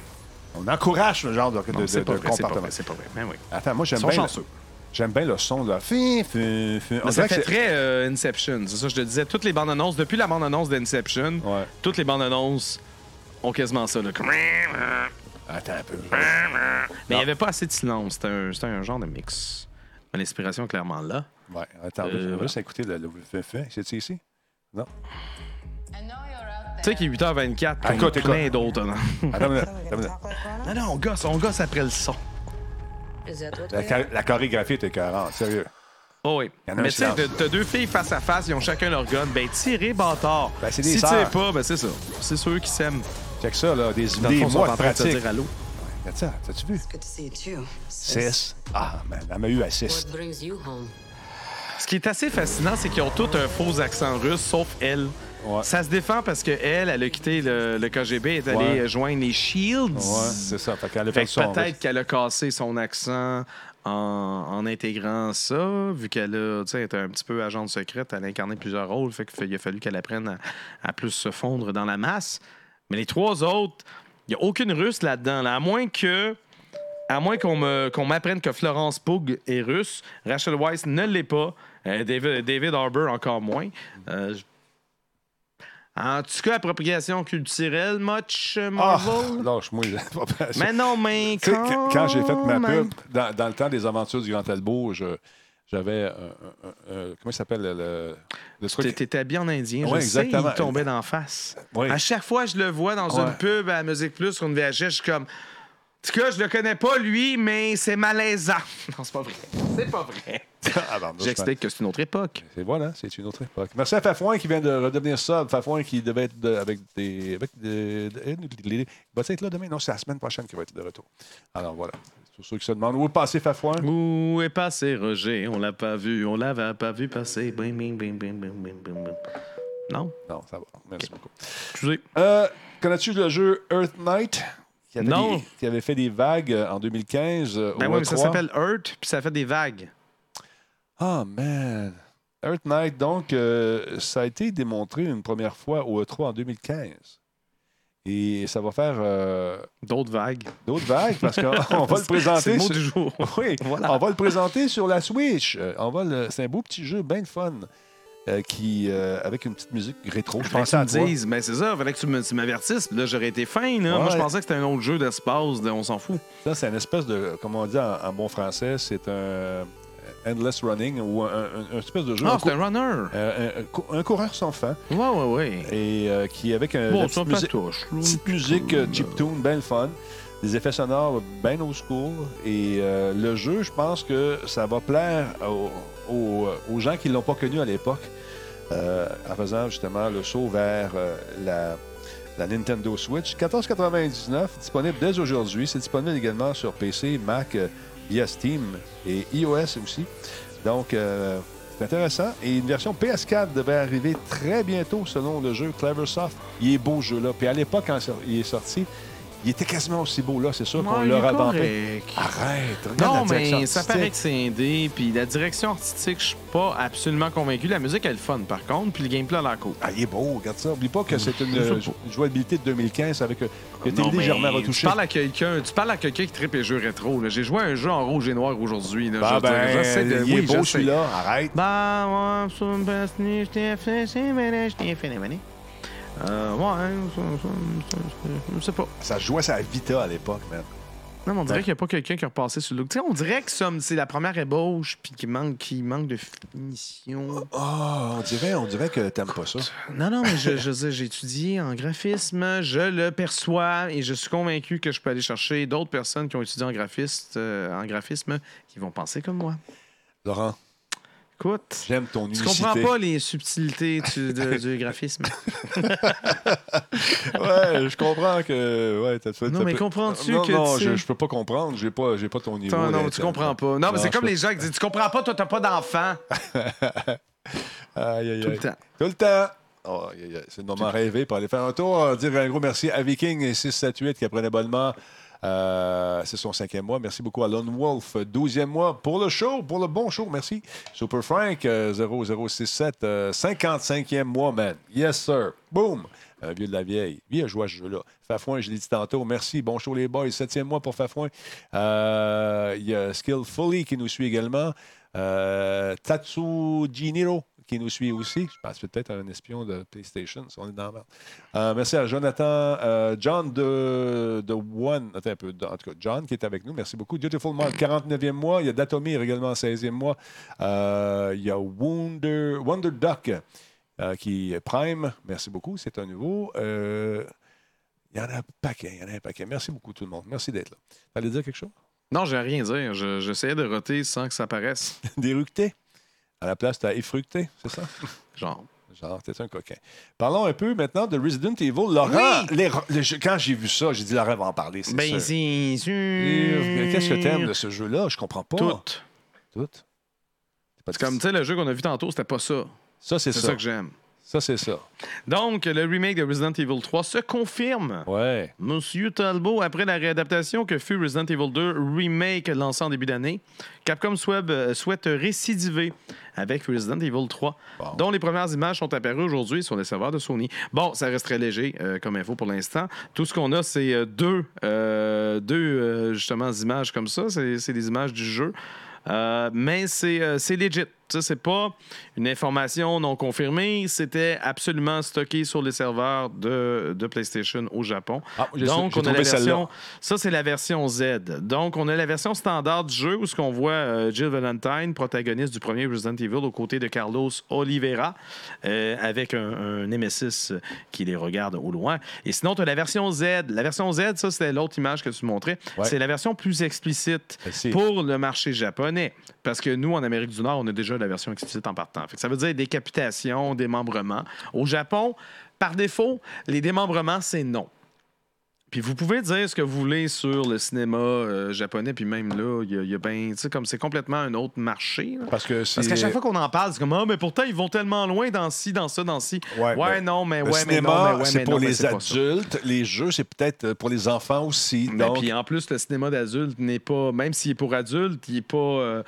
On encourage ce genre de, de, Non, c'est de- pas de vrai, c'est pas comportement. c'est pas vrai. Ben oui. Attends, moi, j'aime bien, chanceux. j'aime bien le son de. On Mais ça fait très euh, Inception. C'est ça, je te disais. Toutes les bandes annonces, depuis la bande annonce d'Inception, Ouais. toutes les bandes annonces ont quasiment ça. Là. Attends un peu. Mais il n'y avait pas assez de silence. C'était un, genre de mix. L'inspiration est clairement là. Ouais, attends, Euh, on va voilà. juste écouter le, le. C'est ici? Non? Tu sais qu'il est 8h24, comme Écoute, plein d'autres. là. *laughs* Attends une minute, attends une minute. Non, non, on gosse, on gosse après le son. La, chorégraphie était 40, sérieux. Oh oui. Mais tu sais, t'as deux filles face à face, ils ont chacun leur gun. Ben, tirez, bâtard. Ben, c'est des si tu sais sœurs. pas, ben, c'est ça. C'est ceux qui s'aiment. Check ça, là, des, Dans le des mois en de train de se pratique. dire allô. Regarde ça, t'as-tu vu? Good to see you too, sis. 6. Ah, man, elle m'a eu à 6. Ce qui est assez fascinant, c'est qu'ils ont tous un faux accent russe, sauf elle. Ouais. Ça se défend parce qu'elle, elle a quitté le, le KGB, est allée Ouais. joindre les Shields. Ouais, c'est ça. Fait qu'elle a Fait peut-être qu'elle a cassé son accent en, en intégrant ça, vu qu'elle a, était un petit peu agente secrète, elle a incarné plusieurs rôles, fait qu'il a fallu qu'elle apprenne à, à plus se fondre dans la masse. Mais les trois autres, il n'y a aucune russe là-dedans, là, à moins que. À moins qu'on me- qu'on m'apprenne que Florence Pug est russe, Rachel Weisz ne l'est pas, David, David Harbour encore moins. Euh, en tout cas, appropriation culturelle, much euh, Ah, Marvel? lâche-moi. mais non, mais sais, quand, quand, quand j'ai fait ma pub, dans, dans le temps des aventures du Grand Talbot, j'avais. un- un- un- comment il s'appelle le, le, truc? T'étais habillé en indien, Ouais, je sais, exactement. il tombait d'en face. Oui. À chaque fois que je le vois dans Ouais. une pub à Musique Plus sur une VHS, je suis comme... En tout cas, je le connais pas, lui, mais c'est malaisant. *laughs* Non, c'est pas vrai. C'est pas vrai. Ah, pardon, J'explique que c'est une autre époque. C'est voilà, c'est une autre époque. Merci à Fafouin qui vient de redevenir sub. Fafouin qui devait être de- avec des. Avec des- il va être là demain? Non, c'est la semaine prochaine qu'il va être de retour. Alors voilà. Pour ceux qui se demandent où est passé Fafouin? Où est passé Roger? On l'a pas vu, on l'avait pas vu passer. Bing, bing, bing, bing, bing, bing, bing, bing. Non? Non, ça va. Merci beaucoup. Excusez. Euh, Connais-tu le jeu Earth Knight? Qui avait, Non. des- qui avait fait des vagues euh, en 2015 euh, Ben au oui, mais ça E3. s'appelle Earth, puis ça fait des vagues. Ah, man. Earth Knight, donc, euh, ça a été démontré une première fois au E3 en 2015. Et ça va faire euh, D'autres vagues. d'autres vagues parce qu'on *laughs* on va le C'est présenter. le sur- du jour. *laughs* Oui, Voilà. on va le présenter sur la Switch. On va le- C'est un beau petit jeu, bien fun, euh, qui, euh, avec une petite musique rétro. Je Fallait que pensais tu me dises, mais c'est ça, fallait que tu m'avertisses. Là, j'aurais été fin. Là. Moi, je pensais que c'était un autre jeu d'espace, de on s'en fout. Ça, c'est une espèce de, comme on dit en, en bon français, c'est un euh, endless running ou un, un- un espèce de jeu. Ah, c'est un runner. euh, un- un cou- un coureur sans fin Ouais, ouais, ouais. et euh, qui avec un, Bon, petite musique, touche. petite musique euh, chiptune, bien le fun. Des effets sonores bien old school. Et le jeu, je pense que ça va plaire aux, aux- aux gens qui ne l'ont pas connu à l'époque euh, en faisant justement le saut vers euh, la, Nintendo Switch. 14,99 disponible dès aujourd'hui. C'est disponible également sur PC, Mac, euh, via Steam et iOS aussi. Donc, c'est intéressant. Et une version PS4 devrait arriver très bientôt selon le jeu Cleversoft. Il est beau ce jeu-là. Puis à l'époque, quand il est sorti, il était quasiment aussi beau là. C'est sûr qu'on l'a revampé. Arrête, regarde Non, la direction mais ça paraît que c'est indé. Puis la direction artistique, je suis pas absolument convaincu. La musique, elle est fun, par contre. Puis le gameplay a l'air cool. Ah, il est beau, regarde ça. Oublie pas que c'est une, euh, jouabilité de 2015 avec euh, que t'es Non, mais légèrement tu retouché. parles à quelqu'un, tu parles à quelqu'un qui tripe les jeux rétro. J'ai joué à un jeu en rouge et noir aujourd'hui. là. Ah Je ben, de- il est beau celui-là. Arrête. Bah, ouais, Euh, ouais, ça, je sais pas. Ça jouait sa Vita à l'époque, man. Non, mais on dirait Ouais. qu'il n'y a pas quelqu'un qui a repassé sur le look. Tu sais, on dirait que c'est la première ébauche, puis qu'il manque, qu'il manque de finition. Oh, on dirait, on dirait que t'aimes pas ça. Non, non, mais je, je sais, j'ai étudié en graphisme, je le perçois et je suis convaincu que je peux aller chercher d'autres personnes qui ont étudié en, graphiste, euh, en graphisme qui vont penser comme moi. Laurent, Écoute, j'aime ton tu unicité. comprends pas les subtilités du, de- *laughs* du graphisme. *laughs* ouais, je comprends que. Ouais, t'as fait. Non, mais comprends-tu non, que Non, tu je, je peux pas comprendre. J'ai pas, j'ai pas ton niveau. Non, là, tu comprends pas. Non, mais c'est comme peux- les gens qui disent Tu comprends pas, toi, t'as pas d'enfant. *laughs* Aïe, aïe, Tout le temps. Tout le temps. Oh, c'est le moment rêvé pour aller faire un tour. Dire un gros merci à Viking 678 qui a pris l'abonnement. Euh, c'est son cinquième mois. Merci beaucoup à Wolf, 12e mois pour le show, pour le bon show. Merci. Super Frank, euh, 0067, euh, 55e mois, man. Yes, sir. Boom. Un vieux de la vieille. Joué à ce jeu-là. Fafouin, je l'ai dit tantôt. Merci. Bon show, les boys. Septième mois pour Fafouin. Euh, Il y a Skillfully qui nous suit également. Euh, Tatsujiniro qui nous suit aussi. Je pense peut-être un espion de PlayStation, si on est dans la merde. Euh, merci à Jonathan, euh, John de, de One, attends un peu, en tout cas, John qui est avec nous. Merci beaucoup. Beautiful Mind, 49e mois. Il y a Datomir également, 16e mois. Euh, il y a Wonder, Wonder Duck euh, qui est Prime. Merci beaucoup, c'est un nouveau. Il y en a un paquet, il y en a un paquet. Merci beaucoup tout le monde. Merci d'être là. T'allais dire quelque chose? Non, j'ai rien dire. Je- J'essayais de roter sans que ça paraisse. *laughs* D'éructer. À la place, tu as effructé, c'est ça? *laughs* Genre. Genre, t'es un coquin. Parlons un peu maintenant de Resident Evil. Laurent, les- les jeux- quand j'ai vu ça, j'ai dit Laurent va en parler, c'est Ben, c'est sûr. Qu'est-ce que t'aimes de ce jeu-là? Je comprends pas. Tout. Tout? C'est comme, tu sais, le jeu qu'on a vu tantôt, c'était pas ça. Ça, c'est C'est ça. ça que j'aime. Ça, c'est ça. Donc, le remake de Resident Evil 3 se confirme. Ouais. Monsieur Talbot, après la réadaptation que fut Resident Evil 2 Remake lancé en début d'année, Capcom souhaite, euh, souhaite récidiver avec Resident Evil 3, Bon. dont les premières images sont apparues aujourd'hui sur les serveurs de Sony. Bon, ça reste très léger euh, comme info pour l'instant. Tout ce qu'on a, c'est euh, deux, euh, deux euh, justement, images comme ça. C'est des images du jeu. Mais c'est c'est legit. Ça, c'est pas une information non confirmée. C'était absolument stocké sur les serveurs de, de PlayStation au Japon. Ah, Donc, on a la version. Ça, c'est la version Z. Donc, on a la version standard du jeu où ce qu'on voit euh, Jill Valentine, protagoniste du premier Resident Evil, aux côtés de Carlos Oliveira, euh, avec un, un Nemesis euh, qui les regarde au loin. Et sinon, tu as la version Z. La version Z, ça, c'était l'autre image que tu montrais. Ouais. C'est la version plus explicite Merci. pour le marché japonais. Parce que nous, en Amérique du Nord, on a déjà la version explicite en partant. Fait que ça veut dire décapitation, démembrement. Au Japon, par défaut, les démembrements, c'est non. Puis vous pouvez dire ce que vous voulez sur le cinéma euh, japonais, puis même là, il y a, a ben, tu sais, comme c'est complètement un autre marché. là. Parce que. Parce qu'à chaque fois qu'on en parle, c'est comme ah, mais pourtant ils vont tellement loin dans ci, dans ça, dans ci. Ouais, non, mais ouais, mais non, mais ouais, c'est pour non, les adultes. Les jeux, c'est peut-être euh, pour les enfants aussi. Donc, puis en plus, le cinéma d'adulte n'est pas, même s'il est pour adultes, il n'est pas. euh,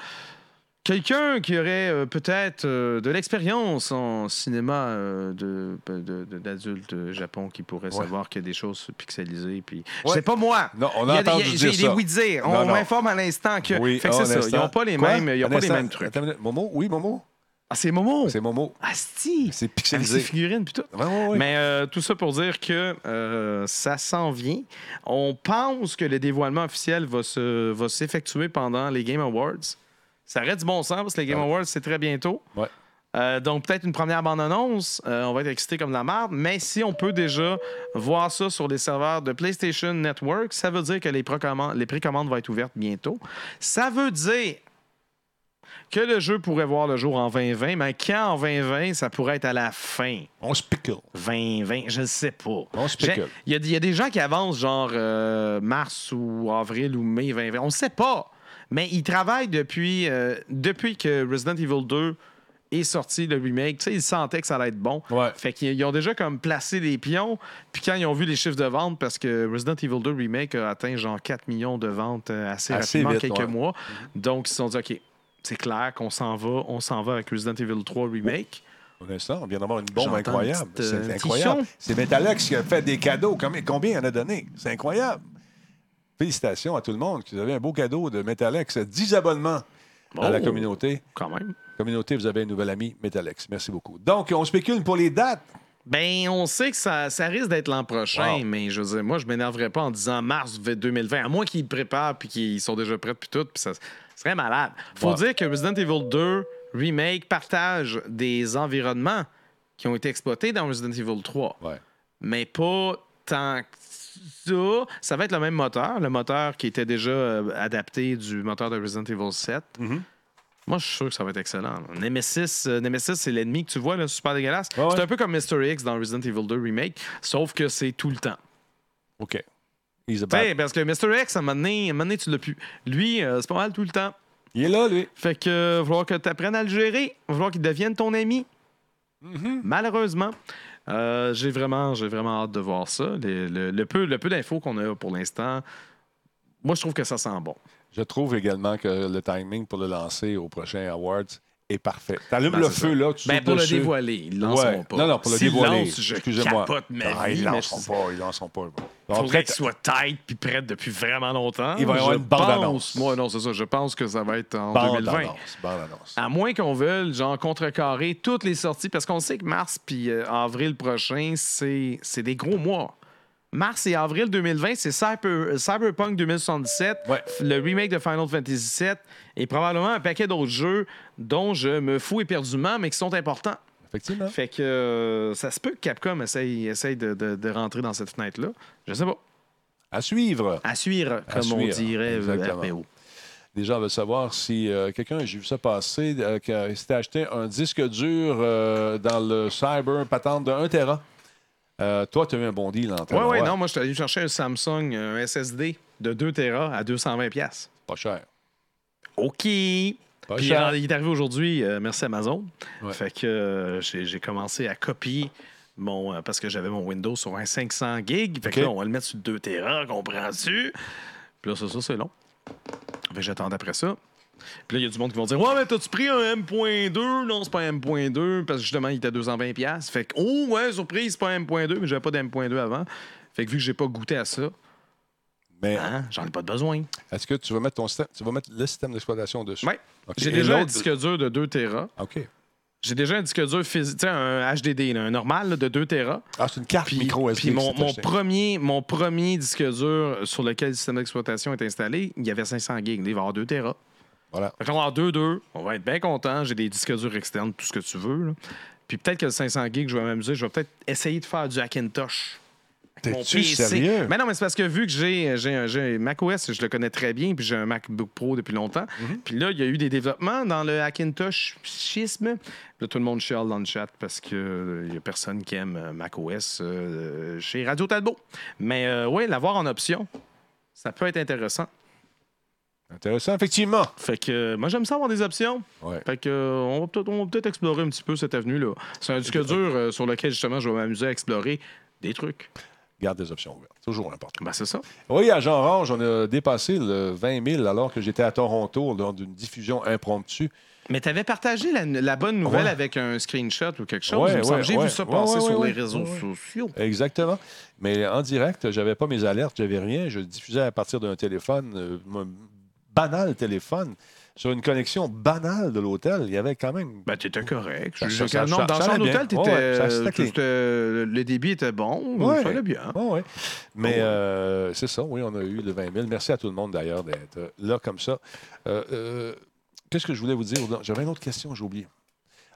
Quelqu'un qui aurait euh, peut-être euh, de l'expérience en cinéma euh, de- de- de- d'adultes Japon qui pourrait Ouais. savoir qu'il y a des choses pixelisées. Puis... Ouais. C'est pas moi. Non, on a a des- entendu dire J'ai ça. des oui-dire. Non, On non. m'informe à l'instant que. oui, fait que un c'est ça. Ils n'ont pas les Quoi? mêmes, ils ont pas les mêmes trucs. Attends. Momo? Oui, Momo? Ah, c'est Momo? C'est Momo. Asti. C'est Avec pixelisé. ses figurines puis tout. Ouais, ouais, ouais. Mais euh, tout ça pour dire que euh, ça s'en vient. On pense que le dévoilement officiel va se va s'effectuer pendant les Game Awards. Ça aurait du bon sens parce que les Game Ouais. Awards, c'est très bientôt. Ouais. Euh, donc, peut-être une première bande-annonce. Euh, on va être excité comme de la merde. Mais si on peut déjà voir ça sur les serveurs de PlayStation Network, ça veut dire que les précommandes, les précommandes vont être ouvertes bientôt. Ça veut dire que le jeu pourrait voir le jour en 2020, mais quand en 2020, ça pourrait être à la fin. On spécule. 2020, je ne sais pas. On Il y, a- il y a des gens qui avancent genre euh, mars ou avril ou mai 2020. On ne sait pas. Mais ils travaillent depuis, euh, depuis que Resident Evil 2 est sorti, le remake. Tu sais, ils sentaient que ça allait être bon. Ouais. Fait qu'ils ils ont déjà comme placé des pions. Puis quand ils ont vu les chiffres de vente, parce que Resident Evil 2 Remake a atteint genre 4 millions de ventes euh, assez, Assez rapidement, vite, quelques ouais. mois. Donc, ils se sont dit, OK, c'est clair qu'on s'en va. On s'en va avec Resident Evil 3 Remake. Pour l'instant, on vient d'avoir une bombe incroyable. euh, C'est petit incroyable. C'est Metalex qui a fait des cadeaux. Combien, combien il en a donné? C'est incroyable. Félicitations à tout le monde. Vous avez un beau cadeau de Metalex. 10 abonnements à la Oh. communauté. Quand même. Communauté, vous avez un nouvel ami, Metalex. Merci beaucoup. Donc, on spécule pour les dates. Ben, on sait que ça, ça risque d'être l'an prochain, Wow. mais je veux dire, moi, je m'énerverais pas en disant mars 2020, à moins qu'ils préparent puis qu'ils sont déjà prêts puis tout, puis ça serait malade. Faut Wow. dire que Resident Evil 2 Remake partage des environnements qui ont été exploités dans Resident Evil 3, Ouais. mais pas tant que ça. Ça va être le même moteur, le moteur qui était déjà euh, adapté du moteur de Resident Evil 7. Mm-hmm. Moi, je suis sûr que ça va être excellent. là. Nemesis, euh, Nemesis c'est l'ennemi que tu vois, là, super dégueulasse. Ouais, ouais. C'est un peu comme Mr. X dans Resident Evil 2 Remake, sauf que c'est tout le temps. OK. Bad- sais, parce que Mr. X, à un moment donné, à un moment donné, tu l'as plus. Lui, euh, c'est pas mal tout le temps. Il est là, lui. Fait que euh, va falloir que tu apprennes à le gérer. Va falloir qu'il devienne ton ami. Mm-hmm. Malheureusement. Euh, j'ai vraiment, j'ai vraiment hâte de voir ça. Le, le- le peu, le peu d'infos qu'on a pour l'instant, moi, je trouve que ça sent bon. Je trouve également que le timing pour le lancer au prochain Awards est parfait. T'allumes Ben, le feu, ça. là, tu Ben, pour le dévoiler, ils lanceront Ouais. pas. Non, non, pour le dévoiler. lancent, je Excusez-moi. capote ma Ah, vie, ils mais lanceront je- pas, ils lanceront pas. Il faudrait qu'il soit tight puis prête depuis vraiment longtemps. Il va y avoir une bande-annonce. pense- Moi, non, c'est ça. Je pense que ça va être en 2020. Bande-annonce, bande-annonce. À moins qu'on veuille, genre, contrecarrer toutes les sorties, parce qu'on sait que mars puis euh, avril prochain, c'est c'est des gros mois. Mars et avril 2020, c'est Cyber- euh, Cyberpunk 2077, Ouais. le remake de Final Fantasy VII et probablement un paquet d'autres jeux dont je me fous éperdument, mais qui sont importants. Effectivement. Fait que euh, ça se peut que Capcom essaye, essaye de, de- de rentrer dans cette fenêtre-là. Je sais pas. À suivre. À suivre, À comme on suivre, dirait euh, exactement. RPO. Les gens veulent savoir si euh, quelqu'un, j'ai vu ça passer, euh, qui s'était acheté un disque dur euh, dans le Cyber patente de 1 Tera. Euh, toi, tu as eu un bon deal en Oui, oui, non, moi, je suis allé chercher un Samsung, un SSD de 2 Tera à 220$. piastres. Pas cher. OK. Puis Pas il cher. est il est arrivé aujourd'hui, euh, merci Amazon. Ouais. Fait que euh, j'ai j'ai commencé à copier mon. euh, parce que j'avais mon Windows sur un 500 gig. Fait que OK. là, on va le mettre sur 2 Tera, comprends-tu? Puis là, ça, ça c'est long. Fait que j'attends après ça. Puis là, il y a du monde qui vont dire Ouais, mais t'as-tu pris un M.2 Non, c'est pas un M.2 parce que justement, il était à 220$. piastres. Fait que, oh, ouais, surprise, c'est pas un M.2, mais j'avais pas d'M.2 avant. Fait que vu que j'ai pas goûté à ça, Mais hein, j'en ai pas de besoin. est-ce que tu vas mettre ton système, tu vas mettre le système d'exploitation dessus? OK. J'ai Et déjà un disque dur de 2 Tera. OK. J'ai déjà un disque dur physique, tu sais, un HDD, là, un normal là, de 2 Tera. Ah, c'est une carte Puis, micro SD. puis mon, premier, mon premier disque dur sur lequel le système d'exploitation est installé, il y avait 500 gigs. Il va y avoir 2 Tera. Voilà. Fait qu'on va avoir 2-2. On va être bien content. J'ai des disques durs externes, tout ce que tu veux. là. Puis peut-être que le 500 gigs, je vais m'amuser. Je vais peut-être essayer de faire du Hackintosh T'es-tu sérieux? Mais non, mais c'est parce que vu que j'ai, j'ai, un- j'ai macOS, je le connais très bien, puis j'ai un MacBook Pro depuis longtemps. Mhm. Puis là, il y a eu des développements dans le Hackintosh schisme. Puis Là, tout le monde chiale dans le chat parce qu'il n'y a personne qui aime euh, macOS euh, chez Radio Talbot. Mais euh, oui, l'avoir en option, ça peut être intéressant. Intéressant, effectivement. Fait que euh, moi, j'aime ça avoir des options. Ouais. Fait que euh, on va peut-être on va peut-être explorer un petit peu cette avenue-là. C'est un disque dur euh, sur lequel, justement, je vais m'amuser à explorer des trucs. Garde des options ouvertes. Toujours important. Ben, c'est ça. Oui, à Jean Orange, on a dépassé le 20 000 alors que j'étais à Toronto lors d'une diffusion impromptue. Mais tu avais partagé la, la bonne nouvelle Ouais. avec un screenshot ou quelque chose. Ouais, ouais, J'ai vu ça passer sur les réseaux sociaux. Exactement. Mais en direct, j'avais pas mes alertes, j'avais rien. Je diffusais à partir d'un téléphone, euh, un banal téléphone, sur une connexion banale de l'hôtel. Il y avait quand même. Ben, t'étais correct. Je- ça- ça- non, ça- dans son hôtel, t'étais, Ouais, euh, clean. t'étais- le débit était bon. Ouais. Ça allait bien. Ouais, ouais. Mais Oh, euh, c'est ça, oui, on a eu le 20 000. Merci à tout le monde d'ailleurs d'être euh, là comme ça. Euh, euh, Qu'est-ce que je voulais vous dire? J'avais une autre question, j'ai oublié.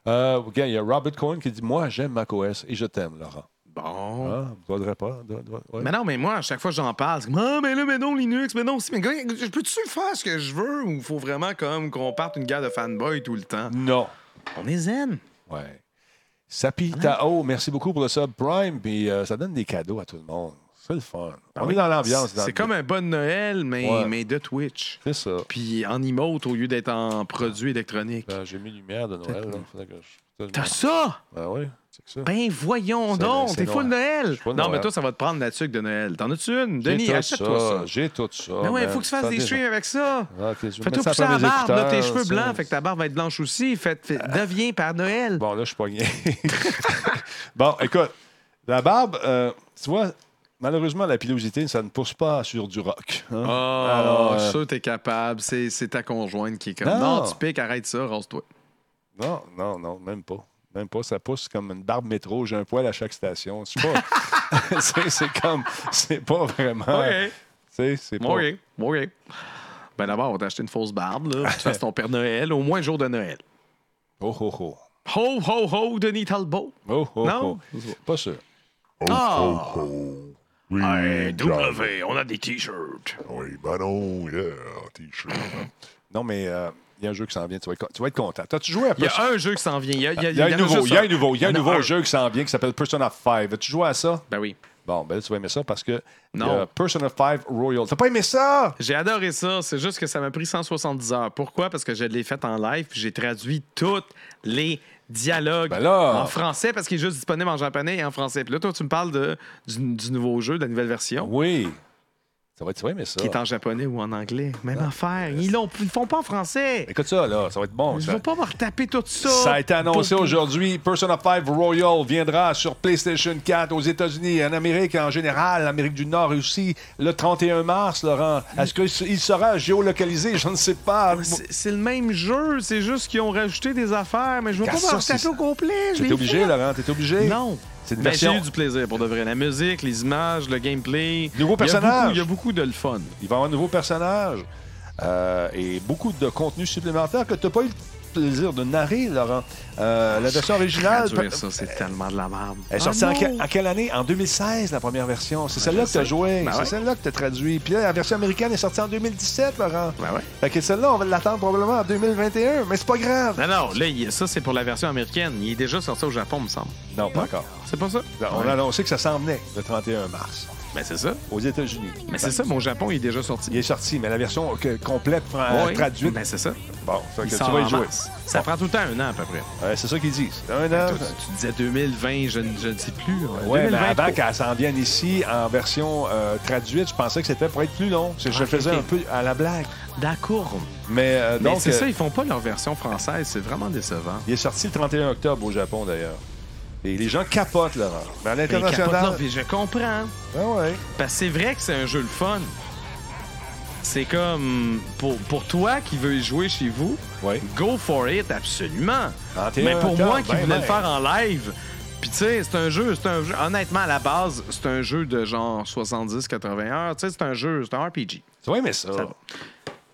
Euh, il y a Robert Cohen qui dit Moi, j'aime macOS et je t'aime, Laurent. Bon. Ah, ne voudrais pas. dois- dois- ouais. Mais non, mais moi, à chaque fois que j'en parle, c'est comme Ah, mais là, mais non, Linux, mais non, si, mais je peux-tu faire ce que je veux ou il faut vraiment comme qu'on parte une guerre de fanboy tout le temps? Non. On est zen. Ouais. Sapi Tao, merci beaucoup pour le sub Prime. Puis euh, ça donne des cadeaux à tout le monde. C'est le fun. on est dans l'ambiance. dans C'est comme un bon Noël, mais, Ouais. mais de Twitch. C'est ça. Puis en emote au lieu d'être en produit électronique. Ben, J'ai mis lumière de Noël. T'as ça? Ben oui, c'est que ça. Ben voyons donc, c'est t'es full Noël. Noël. Non, mais toi, ça va te prendre la tuque de Noël. T'en as-tu une? J'ai Denis, tout achète-toi ça. J'ai tout ça. Mais ouais, il faut que tu fasses des streams avec ça. Ah, Fais-toi pousser la barbe, là, tes cheveux blancs, fait que ta barbe va être blanche aussi. Fait, fait- deviens Père Noël. Bon, là, je suis pogné. *laughs* bon, écoute, la barbe, euh, tu vois, malheureusement, la pilosité, ça ne pousse pas sur du rock. hein. Oh, Alors, je suis euh, sûr que t'es capable. C'est c'est ta conjointe qui est comme. Non. Non, tu piques, arrête ça, rase-toi. Non, non, non, même pas. Même pas. Ça pousse comme une barbe métro. J'ai un poil à chaque station. C'est pas. *laughs* c'est c'est comme. C'est pas vraiment. Tu sais, c'est pas. OK. OK. Ben d'abord, on va t'acheter une fausse barbe, là. Tu fasses ton Père Noël, au moins le jour de Noël. Oh, oh, oh. Ho, ho, ho, Denis Talbot. Oh, oh, Non? oh. Pas sûr. Ah! Oui, Hey. W, on a des t-shirts. Oui, ben non, yeah, t-shirt. *laughs* Non, mais euh, il y a un jeu qui s'en vient. Tu vas être, tu vas être content. T'as-tu joué à Il y a un jeu qui s'en vient. Il y a, il y a- Il y a il y un nouveau, il y a un nouveau, il y a un nouveau un. jeu qui s'en vient qui s'appelle Persona 5. As-tu joué à ça? Ben oui. Bon, ben là, tu vas aimer ça parce que Non. y a Persona 5 Royal. T'as pas aimé ça? J'ai adoré ça. C'est juste que ça m'a pris 170 heures. Pourquoi? Parce que je l'ai fait en live puis j'ai traduit tous les dialogues Ben là- en français parce qu'il est juste disponible en japonais et en français. Puis là, toi, tu me parles de, du, du nouveau jeu, de la nouvelle version, Oui. Ça va être, vas aimer ça. qui est en japonais ou en anglais. Même affaire. Ils le font pas en français. Écoute ça, là. Ça va être bon. Ils ça. vont pas me retaper tout ça. Ça a été annoncé aujourd'hui. Persona 5 Royal viendra sur PlayStation 4 aux États-Unis, en Amérique en général, l'Amérique du Nord aussi, le 31 mars, Laurent. Est-ce qu'il sera géolocalisé? Je ne sais pas. C'est c'est le même jeu, c'est juste qu'ils ont rajouté des affaires, mais je vais Car pas ça, me retaper au complet. T'es obligé. Laurent? T'es obligé? Non. C'est une Mais j'ai eu du plaisir pour de vrai. La musique, les images, le gameplay. Nouveau Il y a personnage. beaucoup- Il y a beaucoup de le fun. Il va y avoir un nouveau personnage euh, et beaucoup de contenu supplémentaire que tu n'as pas eu plaisir de narrer, Laurent. Euh, la version originale. Ça, c'est tellement de la merde. Elle est Ah sortie en, non! que- en quelle année? En 2016, la première version. C'est celle-là je que tu as joué. Ben c'est ouais. celle-là que tu as traduit. Puis là, la version américaine est sortie en 2017, Laurent. Ben ouais. Fait que celle-là, on va l'attendre probablement en 2021, mais c'est pas grave. Non, non, là, ça, c'est pour la version américaine. Il est déjà sorti au Japon, me semble. Non, pas encore. C'est pas ça? On Ouais. a annoncé que ça s'en venait le 31 mars Ben, c'est ça. aux États-Unis. Mais c'est ça, mon Japon, il est déjà sorti. Il est sorti, mais la version que- complète, euh, Ouais. traduite. Ben, c'est ça. Bon, fait que Il tu sort vas y jouer. mars. Ça prend tout le temps un an, à peu près. Ouais, c'est ça qu'ils disent. Un an. Toi, tu, disais 2020, je, ne- je ne sais plus. Ouais, mais 2023. avant qu'elle s'en vienne ici en version euh, traduite, je pensais que c'était pour être plus long. Je Ah, faisais ok. un peu à la blague. D'accord. Mais, euh, Mais donc, c'est euh, ça, ils font pas leur version française. C'est vraiment décevant. il est sorti le 31 octobre au Japon, d'ailleurs. Et les gens capotent, Laurent. Mais à Mais capote l'international. je comprends. Ah ouais. Parce que c'est vrai que c'est un jeu le fun. C'est comme pour, pour toi qui veux y jouer chez vous, Ouais. go for it absolument. 31 Mais pour moi qui ben, voulais ben. le faire en live, puis tu sais, c'est un jeu, c'est un jeu honnêtement à la base, c'est un jeu de genre 70 80 heures, tu sais, c'est un jeu, c'est un RPG. Tu vas aimer ça.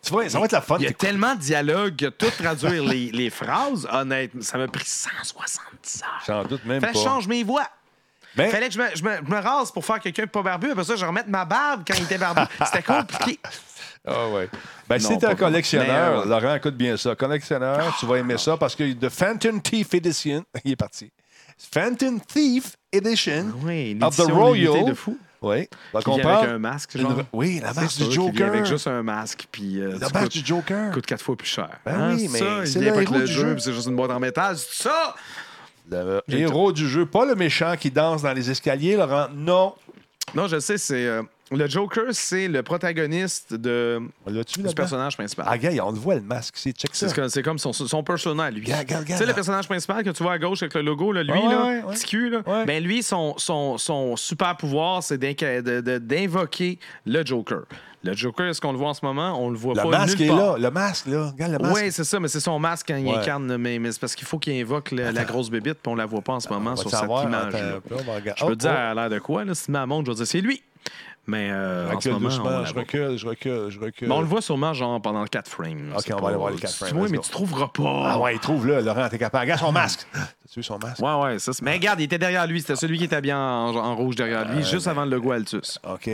Tu vois, ça va être la fun. Il y a tellement de dialogues que tout traduire les, les phrases, honnêtement, ça m'a pris 170 heures. J'en doute même Fait pas. change mes voix. Mais- Fallait que je me, je me- je me rase pour faire quelqu'un pas barbu. Après ça, je remette ma barbe quand il était barbu. *laughs* C'était compliqué. Ah ouais. Ben, si Non, t'es un collectionneur, euh, Laurent, écoute bien ça. Collectionneur, tu vas aimer ça parce que The Phantom Thief Edition, *laughs* il est parti. Phantom Thief Edition Oui, of the Royal. de fou. Oui, Qui vient avec un masque, genre? re- Oui, la sûr du vient Joker. avec juste un masque, puis euh, La coûtes- du Joker. coûte quatre fois plus cher. Ben Hein, oui, mais ça, c'est il le vient avec le jeu, jeu. c'est juste une boîte en métal. C'est ça! Le héros du jeu, pas le méchant qui danse dans les escaliers, Laurent. Non. Non, je sais, c'est. euh, le Joker, c'est le protagoniste de, du personnage principal. Ah, gars, on le voit, le masque. C'est check ça. C'est comme, son, son persona, lui. Tu sais, le personnage principal que tu vois à gauche avec le logo, là, lui, Ouais, là, ouais, ouais. petit cul, là, ben lui, son, son, son super pouvoir, c'est d'invoquer le Joker. Le Joker, est-ce qu'on le voit en ce moment? On le voit Le pas masque nulle est part. là. Le masque, là. Regarde le masque. Oui, c'est ça, mais c'est son masque quand il Ouais. incarne, mais, mais c'est parce qu'il faut qu'il invoque le- la grosse bébite, puis on la voit pas en ce moment On sur le cette image. Peu, on va. Je peux Oh, te dire, oh. elle a l'air de quoi? Là? Si la montre, je vais dire, c'est lui. Mais euh, en ce on, je voit. recule, je recule, je recule. Mais on le voit sûrement genre pendant 4 frames. Ok, on va aller voir les quatre frames, Oui, mais tu trouveras pas. Ah ouais, il trouve là, Laurent, t'es capable. Regarde son masque. *gasps* T'as-tu vu son masque? Ouais, ouais, ça. c'est- Mais regarde, il était derrière lui. C'était celui qui était bien en, en rouge derrière lui, juste avant le logo Altus. OK.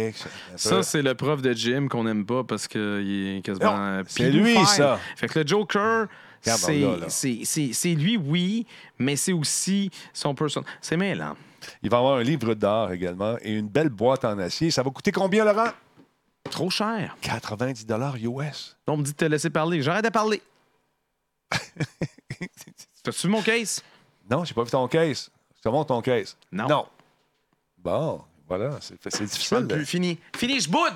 Ça, c'est le prof de gym qu'on n'aime pas parce qu'il est quasiment. Euh, c'est lui, ça. Fait que le Joker, c'est là, là. c'est- c'est- c'est lui, oui, mais c'est aussi son person. C'est mêlant. Il va avoir un livre d'art également et une belle boîte en acier. Ça va coûter combien, Laurent? Trop cher. 90 US. On me dit de te laisser parler. J'arrête de parler. *laughs* T'as-tu vu mon case? Non, j'ai pas vu ton case. Je te montre ton case. Non. Non. Bon, voilà, c'est difficile. plus. Fini. Fini, je boude!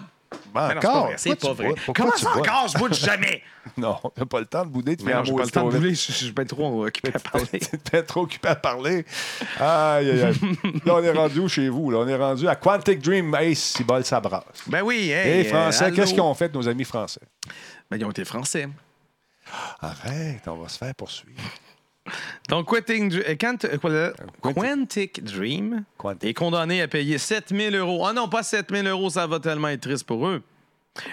Ben, c'est pas encore? vrai, C'est pas vrai. Comment ça encore? Je boude jamais! *laughs* Non, t'as pas le temps de bouder. Tu non, j'ai pas le temps de bouler. Je suis bien trop occupé à *laughs* parler. *laughs* T'es trop occupé à parler. Aïe, aïe, aïe. là, on est rendu où chez vous? Là? On est rendu à Quantic Dream. Hey, si bol, ça brasse. Ben oui, Et hey, les Français, euh, qu'est-ce qu'ils ont fait, nos amis français? Ben, ils ont été français. Arrête, on va se faire poursuivre. Donc, Quantic, euh, euh? Quantic- Dream Quantic. est condamné à payer 7000 euros. Ah non, pas 7000 euros, ça va tellement être triste pour eux.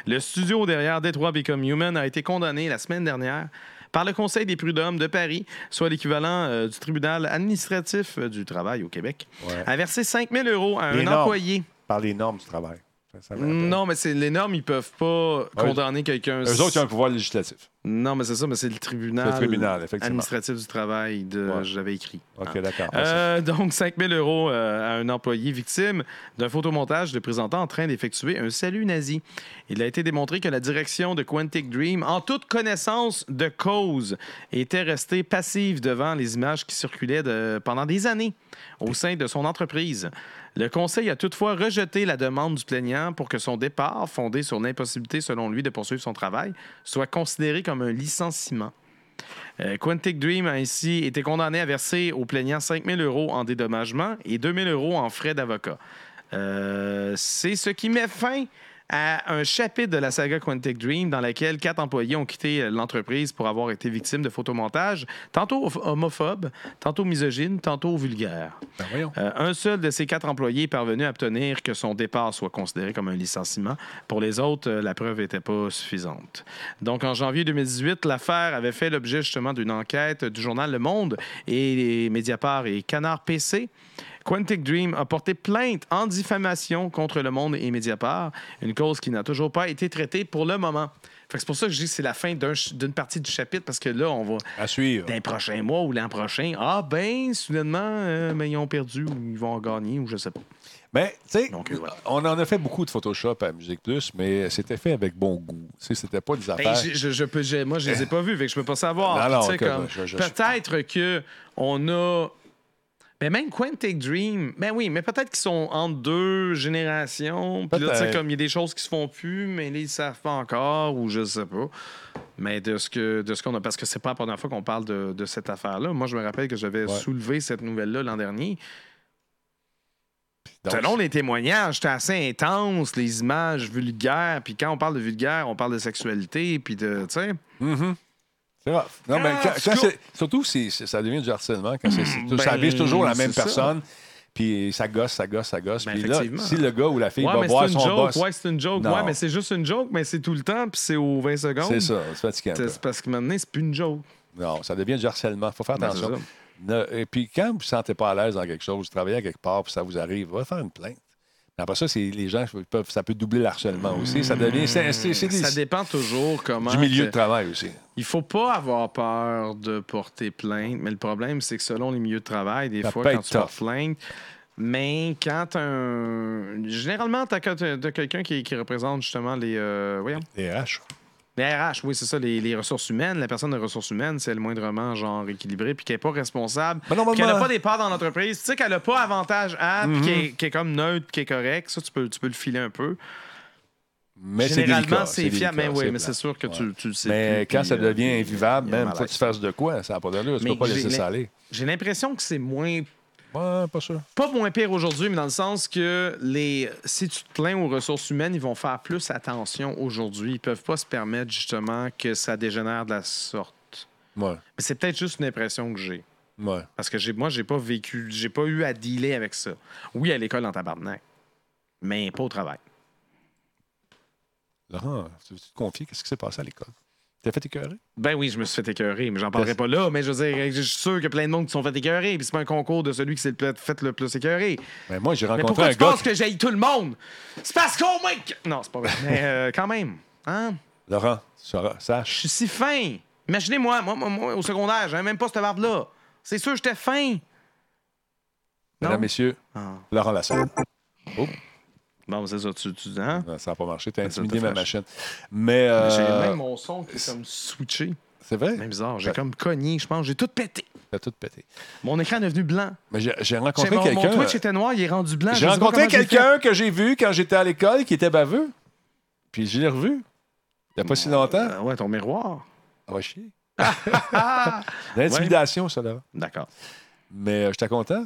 Le studio derrière Detroit Become Human a été condamné la semaine dernière par le Conseil des prud'hommes de Paris, soit l'équivalent euh, du tribunal administratif euh, du travail au Québec, Ouais. à verser 5000 euros à Les un normes. employé. Par les normes du travail. Ça, ça m'intéresse. Non, mais c'est les normes, ils peuvent pas condamner quelqu'un. Eux autres, ils ont un pouvoir législatif. Non, mais c'est ça, mais c'est le tribunal, le administratif du travail de Ouais. j'avais écrit. OK, Ah. d'accord. Euh, donc, 5 000 euros euh, à un employé victime d'un photomontage le présentant en train d'effectuer un salut nazi. Il a été démontré que la direction de Quantic Dream, en toute connaissance de cause, était restée passive devant les images qui circulaient de- pendant des années au sein de son entreprise. Le conseil a toutefois rejeté la demande du plaignant pour que son départ, fondé sur l'impossibilité, selon lui, de poursuivre son travail, soit considéré comme un licenciement. Euh, Quantic Dream a ainsi été condamné à verser au plaignant 5 000 euros en dédommagement et 2 000 euros en frais d'avocat. Euh, C'est ce qui met fin à un chapitre de la saga Quantic Dream dans laquelle quatre employés ont quitté euh, l'entreprise pour avoir été victimes de photomontage, tantôt homophobes, tantôt misogynes, tantôt vulgaires. Ben. Euh, un seul de ces quatre employés est parvenu à obtenir que son départ soit considéré comme un licenciement. Pour les autres, euh, la preuve n'était pas suffisante. Donc, en janvier 2018, l'affaire avait fait l'objet justement d'une enquête du journal Le Monde et les Mediapart et Canard PC. Quantic Dream a porté plainte en diffamation contre Le Monde et Mediapart, une cause qui n'a toujours pas été traitée pour le moment. C'est pour ça que je dis que c'est la fin d'un d'une partie du chapitre, parce que là, on va, À suivre. dans les prochains mois ou l'an prochain, ah ben, soudainement, euh, ben, ils ont perdu ou ils vont en gagner ou je sais pas. Mais, tu sais, euh, voilà. on en a fait beaucoup de Photoshop à Musique Plus, mais c'était fait avec bon goût. Tu sais, c'était pas des Ben, affaires. je, je- je peux, moi, je les ai pas vus, fait que je peux pas savoir. *laughs* Ben, peut-être que on a. Ben même Quantic Dream, ben oui, mais peut-être qu'ils sont entre deux générations. Puis là, tu sais, comme il y a des choses qui se font plus, mais là, ils savent pas encore, ou je sais pas. Mais de ce que de ce qu'on a, parce que c'est pas la première fois qu'on parle de, de cette affaire-là. Moi, je me rappelle que j'avais Ouais. soulevé cette nouvelle-là l'an dernier. Donc, Selon les témoignages, c'était assez intense, les images vulgaires. Puis quand on parle de vulgaire, on parle de sexualité, puis de, tu sais. Mhm. C'est. Non, mais quand- quand c'est- surtout si ça devient du harcèlement, quand c'est- c'est- Ben, ça vise toujours la même c'est ça. personne, puis ça gosse, ça gosse, ça gosse. Ben, puis là, effectivement. si le gars ou la fille Ouais, va mais voir c'est une son joke. boss, Ouais, c'est une joke. Non. Ouais, mais c'est juste une joke, mais c'est tout le temps, puis c'est aux 20 secondes. c'est ça, c'est un peu. C'est parce que maintenant, c'est plus une joke. Non, ça devient du harcèlement. Il faut faire Ben, attention. ça. Ne- et puis, quand vous ne vous sentez pas à l'aise dans quelque chose, vous travaillez à quelque part, puis ça vous arrive, va faire une plainte. Après ça, c'est les gens, peuvent, ça peut doubler l'harcèlement aussi. Ça devient. c'est- c'est- c'est des- Ça dépend toujours comment. du milieu que- de travail aussi. Il faut pas avoir peur de porter plainte, mais le problème, c'est que selon les milieux de travail, des Ça fois, quand tu portes plainte, mais quand un. Généralement, tu as, quelqu'un qui, qui représente justement les. euh, voyons. Les RH. Les RH, oui, c'est ça, les, les ressources humaines. La personne de ressources humaines, c'est le moindrement genre équilibré, puis qui n'est pas responsable, Mais normalement- qu'elle n'a pas des parts dans l'entreprise, tu sais qu'elle n'a pas avantage à, puis qui, Mhm. est, est comme neutre, qui est correct, ça, tu peux, tu peux le filer un peu. Mais c'est Généralement, c'est fiable, mais oui, mais c'est sûr que tu, Ouais. tu le sais. Mais plus, quand puis, ça euh, devient invivable, a un même, faut que tu fasses de quoi? Ça n'a pas d'allure. Tu Mais peux pas laisser ça aller. J'ai l'impression que c'est moins Ouais, pas sûr. pas moins pire aujourd'hui, mais dans le sens que les si tu te plains aux ressources humaines, ils vont faire plus attention aujourd'hui. Ils peuvent pas se permettre justement que ça dégénère de la sorte. Ouais, Mais c'est peut-être juste une impression que j'ai. ouais. Parce que j'ai, moi, j'ai pas vécu, j'ai pas eu à dealer avec ça. Oui, à l'école en tabarnak, mais pas au travail. Laurent, tu veux te confier? Qu'est-ce qui s'est passé à l'école? T'as fait écœurer? Ben oui, je me suis fait écœurer, mais j'en parlerai pas là. Mais je veux dire, je suis sûr a plein de monde qui se sont fait écœurer, puis c'est pas un concours de celui qui s'est fait le plus écœurer. Ben, moi, j'ai Mais rencontré pourquoi un tu gars. penses que j'ai tout le monde? C'est parce qu'on m'a... Non, c'est pas vrai. Mais euh, quand même, hein? Laurent, sauras- Je sache. suis si fin. Imaginez-moi, moi, moi, moi, au secondaire, j'avais même pas cette barbe-là. C'est sûr, j'étais fin. Mesdames, Non? messieurs, Ah. Laurent Lassalle. Bon, c'est ça, tu, tu hein? Non, Ça n'a pas marché. T'as intimidé ma machine. Mais. euh, J'ai même mon son qui est comme switché. C'est vrai? Même bizarre. J'ai comme cogné, je pense. J'ai tout pété. T'as tout pété. Mon écran est devenu blanc. Mais j'ai rencontré Mon, mon quelqu'un. Twitch était noir, il est rendu blanc. J'ai rencontré quelqu'un que j'ai vu quand j'étais à l'école qui était baveux. Puis je l'ai revu. Il n'y a pas si longtemps. Euh, ouais, ton miroir. Ça va chier. Ah! *laughs* L'intimidation, ça, là. D'accord. Mais euh, j'étais content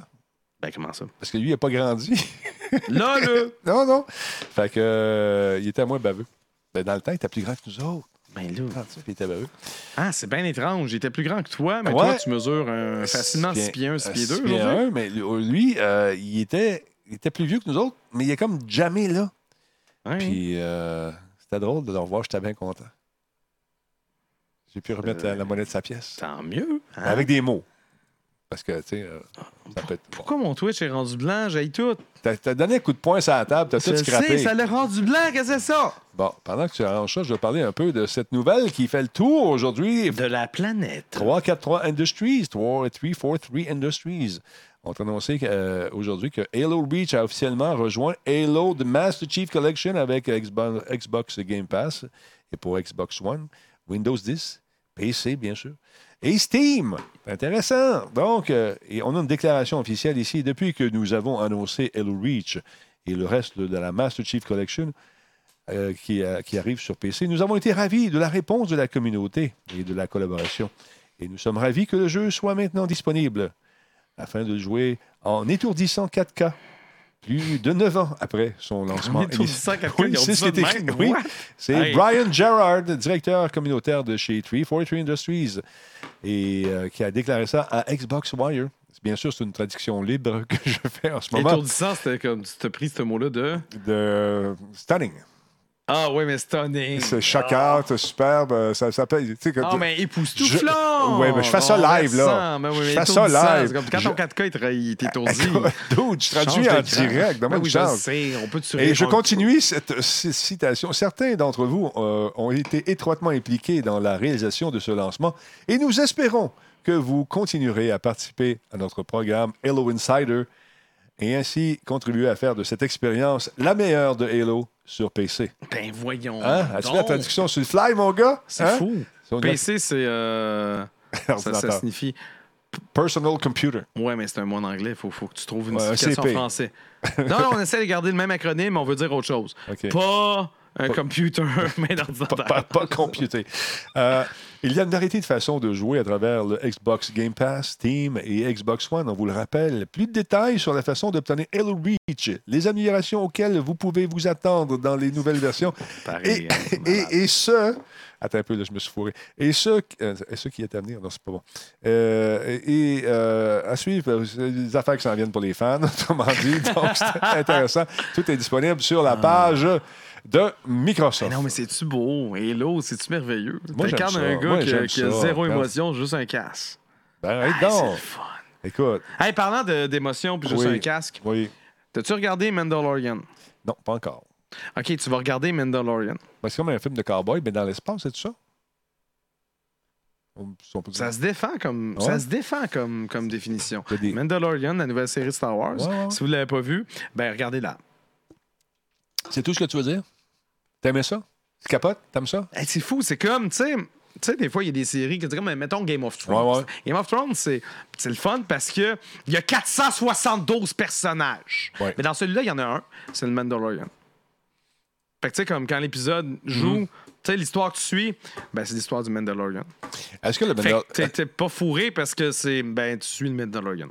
Ben, comment ça? parce que lui, il n'a pas grandi. *laughs* Là, là! *laughs* non, non. Fait que, euh, il était moins baveux. Ben, dans le temps, il était plus grand que nous autres. Ben là. Puis il était baveux. Ah, c'est bien étrange. Il était plus grand que toi, mais Ouais. toi, tu mesures un- facilement 6 pieds 1, 6 pieds 2. Six pieds un, mais lui, euh, il, était, il était plus vieux que nous autres, mais il est comme jamais là. Puis euh, c'était drôle de le revoir, j'étais bien content. J'ai pu remettre la, la monnaie de sa pièce. Tant mieux. hein? Avec des mots. Parce que, tu sais, euh, ça peut être. Pourquoi mon Twitch est rendu blanc? J'ai tout. T'as t'as donné un coup de poing sur la table, t'as Je tout scrappé. sais, ça l'a rendu blanc. Qu'est-ce que c'est ça? Bon, pendant que tu arranges ça, je vais parler un peu de cette nouvelle qui fait le tour aujourd'hui. De la planète. 343 Industries, 343 Industries ont annoncé euh, aujourd'hui que Halo Reach a officiellement rejoint Halo The Master Chief Collection avec Xbox Game Pass et pour Xbox One, Windows 10, PC bien sûr, et Steam. Intéressant. Donc, euh, et on a une déclaration officielle ici. Depuis que nous avons annoncé Halo Reach et le reste de la Master Chief Collection, euh, qui, euh, qui arrive sur PC. Nous avons été ravis de la réponse de la communauté et de la collaboration. Et nous sommes ravis que le jeu soit maintenant disponible afin de jouer en étourdissant 4K. Plus de 9 ans après son lancement. étourdissant 4K, Oui, c'est ce? Oui, Hey. Brian Gerard, directeur communautaire de chez 343 Industries, et euh, qui a déclaré ça à Xbox Wire. Bien sûr, c'est une traduction libre *laughs* que je fais en ce moment. Étourdissant, c'était comme tu t'as pris ce mot-là de? De Stunning. Ah oui, mais stunning. C'est choquant, c'est superbe. euh, Ça tu sais, que- Ah, mais époustouflant! Ouais, mais je fais ça live, là. oui, Je fais ça live. comme quand ton 4K il est étourdi. Dude, je traduis en direct. Donne-moi une oui, chance. on peut te Et je continue cette citation. Certains d'entre vous euh, ont été étroitement impliqués dans la réalisation de ce lancement et nous espérons que vous continuerez à participer à notre programme Halo Insider et ainsi contribuer à faire de cette expérience la meilleure de Halo sur PC. Ben voyons. Hein? As-tu la traduction sur le fly, mon gars? C'est Hein? fou. Sur PC, c'est. euh, *laughs* ça, signifie. Personal Computer. Ouais, mais c'est un mot en anglais. Il faut, faut que tu trouves une Ouais, signification en français. non, non, on essaie de garder le même acronyme, mais on veut dire autre chose. *laughs* OK. Pas un computer, *laughs* mais d'ordinateur. pas, pas computer. Euh, il y a une variété de façons de jouer à travers le Xbox Game Pass, Steam et Xbox One. On vous le rappelle. Plus de détails sur la façon d'obtenir Halo Reach, les améliorations auxquelles vous pouvez vous attendre dans les nouvelles versions. *laughs* Pareil, Et, hein, et, et ce. Attends un peu, là, je me suis fourré. Et ce, euh, et ce qui est à venir, non, c'est pas bon. Euh, et euh, à suivre, euh, des affaires qui s'en viennent pour les fans, *laughs* autrement dit. Donc, c'est intéressant. Tout est disponible sur la page de Microsoft. Mais non, mais c'est-tu beau? Hello, c'est-tu merveilleux? Moi, j'aime ça. un gars Moi, qui, a ça. zéro émotion, juste un casse. Ben, arrête c'est donc. fun. Écoute, Hey, parlant de- d'émotion puis juste Oui. un casque, oui. t'as-tu regardé Mandalorian? Non, pas encore. OK, tu vas regarder Mandalorian. Ben, c'est comme un film de cowboy, mais dans l'espace, c'est tout ça? Ça se défend comme, Ouais. ça se défend comme, comme définition. Des- Mandalorian, la nouvelle série de Star Wars. Ouais, ouais. Si vous ne l'avez pas vu, ben regardez-la. C'est tout ce que tu veux dire? T'aimais ça? Tu capotes? T'aimes ça? Hey, c'est fou, c'est comme, tu sais, tu sais, des fois, il y a des séries qui comme, mettons Game of Thrones. Ouais, ouais. Game of Thrones, c'est le fun parce que il y a 472 personnages. Ouais. Mais dans celui-là, il y en a un, c'est le Mandalorian. Fait que, tu sais, comme quand l'épisode joue, Mhm. tu sais, l'histoire que tu suis, ben, c'est l'histoire du Mandalorian. Est-ce que le Fait Mandal- que t'es- t'es pas fourré parce que c'est, ben, tu suis le Mandalorian.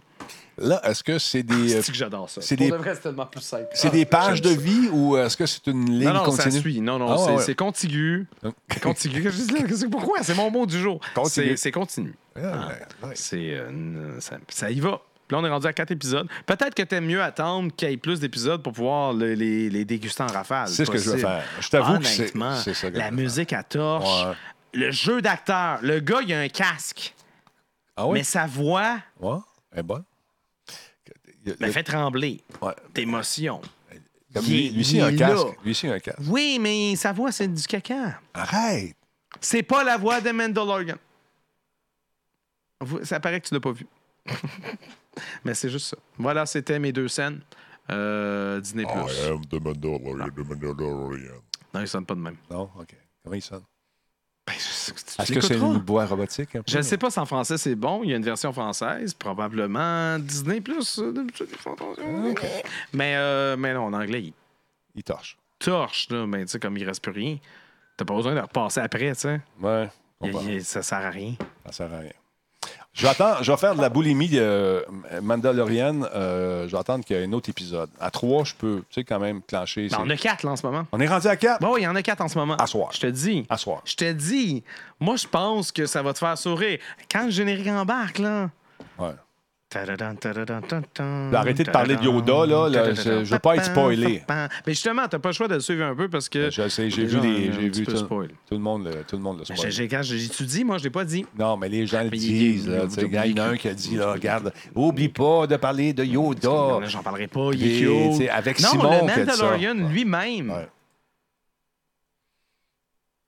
Là, est-ce que c'est des, euh, C'est que j'adore ça? c'est des- de vrai, c'est tellement plus simple. c'est des pages de vie ou est-ce que c'est une ligne Non, non, continue? ça suit. Non, non, Ah, c'est ouais, contigu. C'est contigu. Pourquoi? C'est mon mot du jour. C'est- continu. Ouais. C'est, euh, ça, ça y va. Puis là, on est rendu à quatre épisodes. Peut-être que t'aimes mieux attendre qu'il y ait plus d'épisodes pour pouvoir le- les, les déguster en rafale. C'est ce que je veux faire. Je t'avoue que c'est ça. la musique à torche, Ouais. le jeu d'acteur. Le gars, il a un casque, Ah oui? mais sa voix Ouais, elle est bonne. Il a- me fait trembler ouais. d'émotion. Comme il lui, est- lui aussi, il un casque. Lui aussi, un casque. Oui, mais sa voix, c'est du caca. Arrête! C'est pas la voix de Mandalorian. Ça paraît que tu l'as pas vu. *laughs* Mais c'est juste ça. Voilà, c'était mes deux scènes. Euh, Disney+. I am the Mandalorian, the Mandalorian. Non, ils sonnent pas de même. Non? OK. Comment il sonne? Ben, Est-ce que c'est une voix robotique? Peu? Je ne sais pas si en français c'est bon. Il y a une version française, probablement Disney+. euh, ils font attention. Mais, euh, mais non, en anglais, il Il torche. torche. Là, ben, tu sais, comme il reste plus rien. T'as pas besoin de repasser après, tu sais. Ouais. Il- il- Ça sert à rien. Ça sert à rien. Je vais, attendre- je vais faire de la boulimie de Mandalorian. euh, je vais attendre qu'il y ait un autre épisode. À trois, je peux, tu sais, quand même clencher. Ben, on a quatre là, en ce moment. On est rendu à quatre? Bon, oui, il y en a quatre en ce moment. À soir. Je te dis. À soir. Je te dis. Moi, je pense que ça va te faire sourire. Quand le générique embarque, là. Ouais. Puis arrêtez de parler de Yoda, là, je- je veux pas être spoilé. Mais justement, t'as pas le choix de le suivre un peu parce que. Je sais, j'ai vu, j'ai tout, le monde le, tout le monde le spoil. tu dis, moi, je l'ai pas dit. Non, mais les gens le disent. il- tu y en a un qui a dit, là, regarde, oublie pas de parler de Yoda. J'en parlerai pas. Il tu avec non, Simon le. Mandalorian lui-même,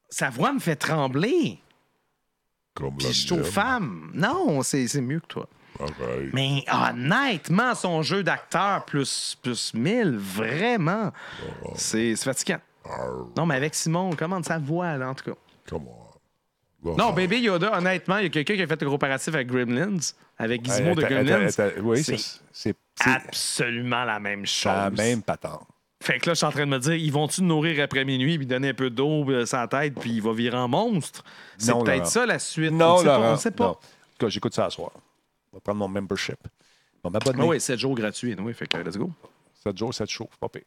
sa voix me fait trembler. Comme Puis je suis aux femmes. Non, c'est mieux que toi. Mais honnêtement, son jeu d'acteur plus, plus 1000, vraiment, c'est c'est fatigant. Non, mais avec Simon, comment sa voix, là, en tout cas. come on. Non, ça- Baby Yoda, honnêtement, il y a quelqu'un qui a fait un comparatif avec Gremlins, avec Gizmo de Gremlins. Oui, C'est absolument la même chose. la même patente. Fait que là, je suis en train de me dire, ils vont-tu le nourrir après minuit, puis donner un peu d'eau euh, la tête, puis il va virer en monstre? C'est peut-être ça la suite. Non, on. On sait pas. non. En tout cas, j'écoute ça à soir. Je vais prendre mon membership. M'abonner. Ah oui, 7 jours gratuits. Oui, fait que let's go. 7 jours, 7 jours. Pas pire.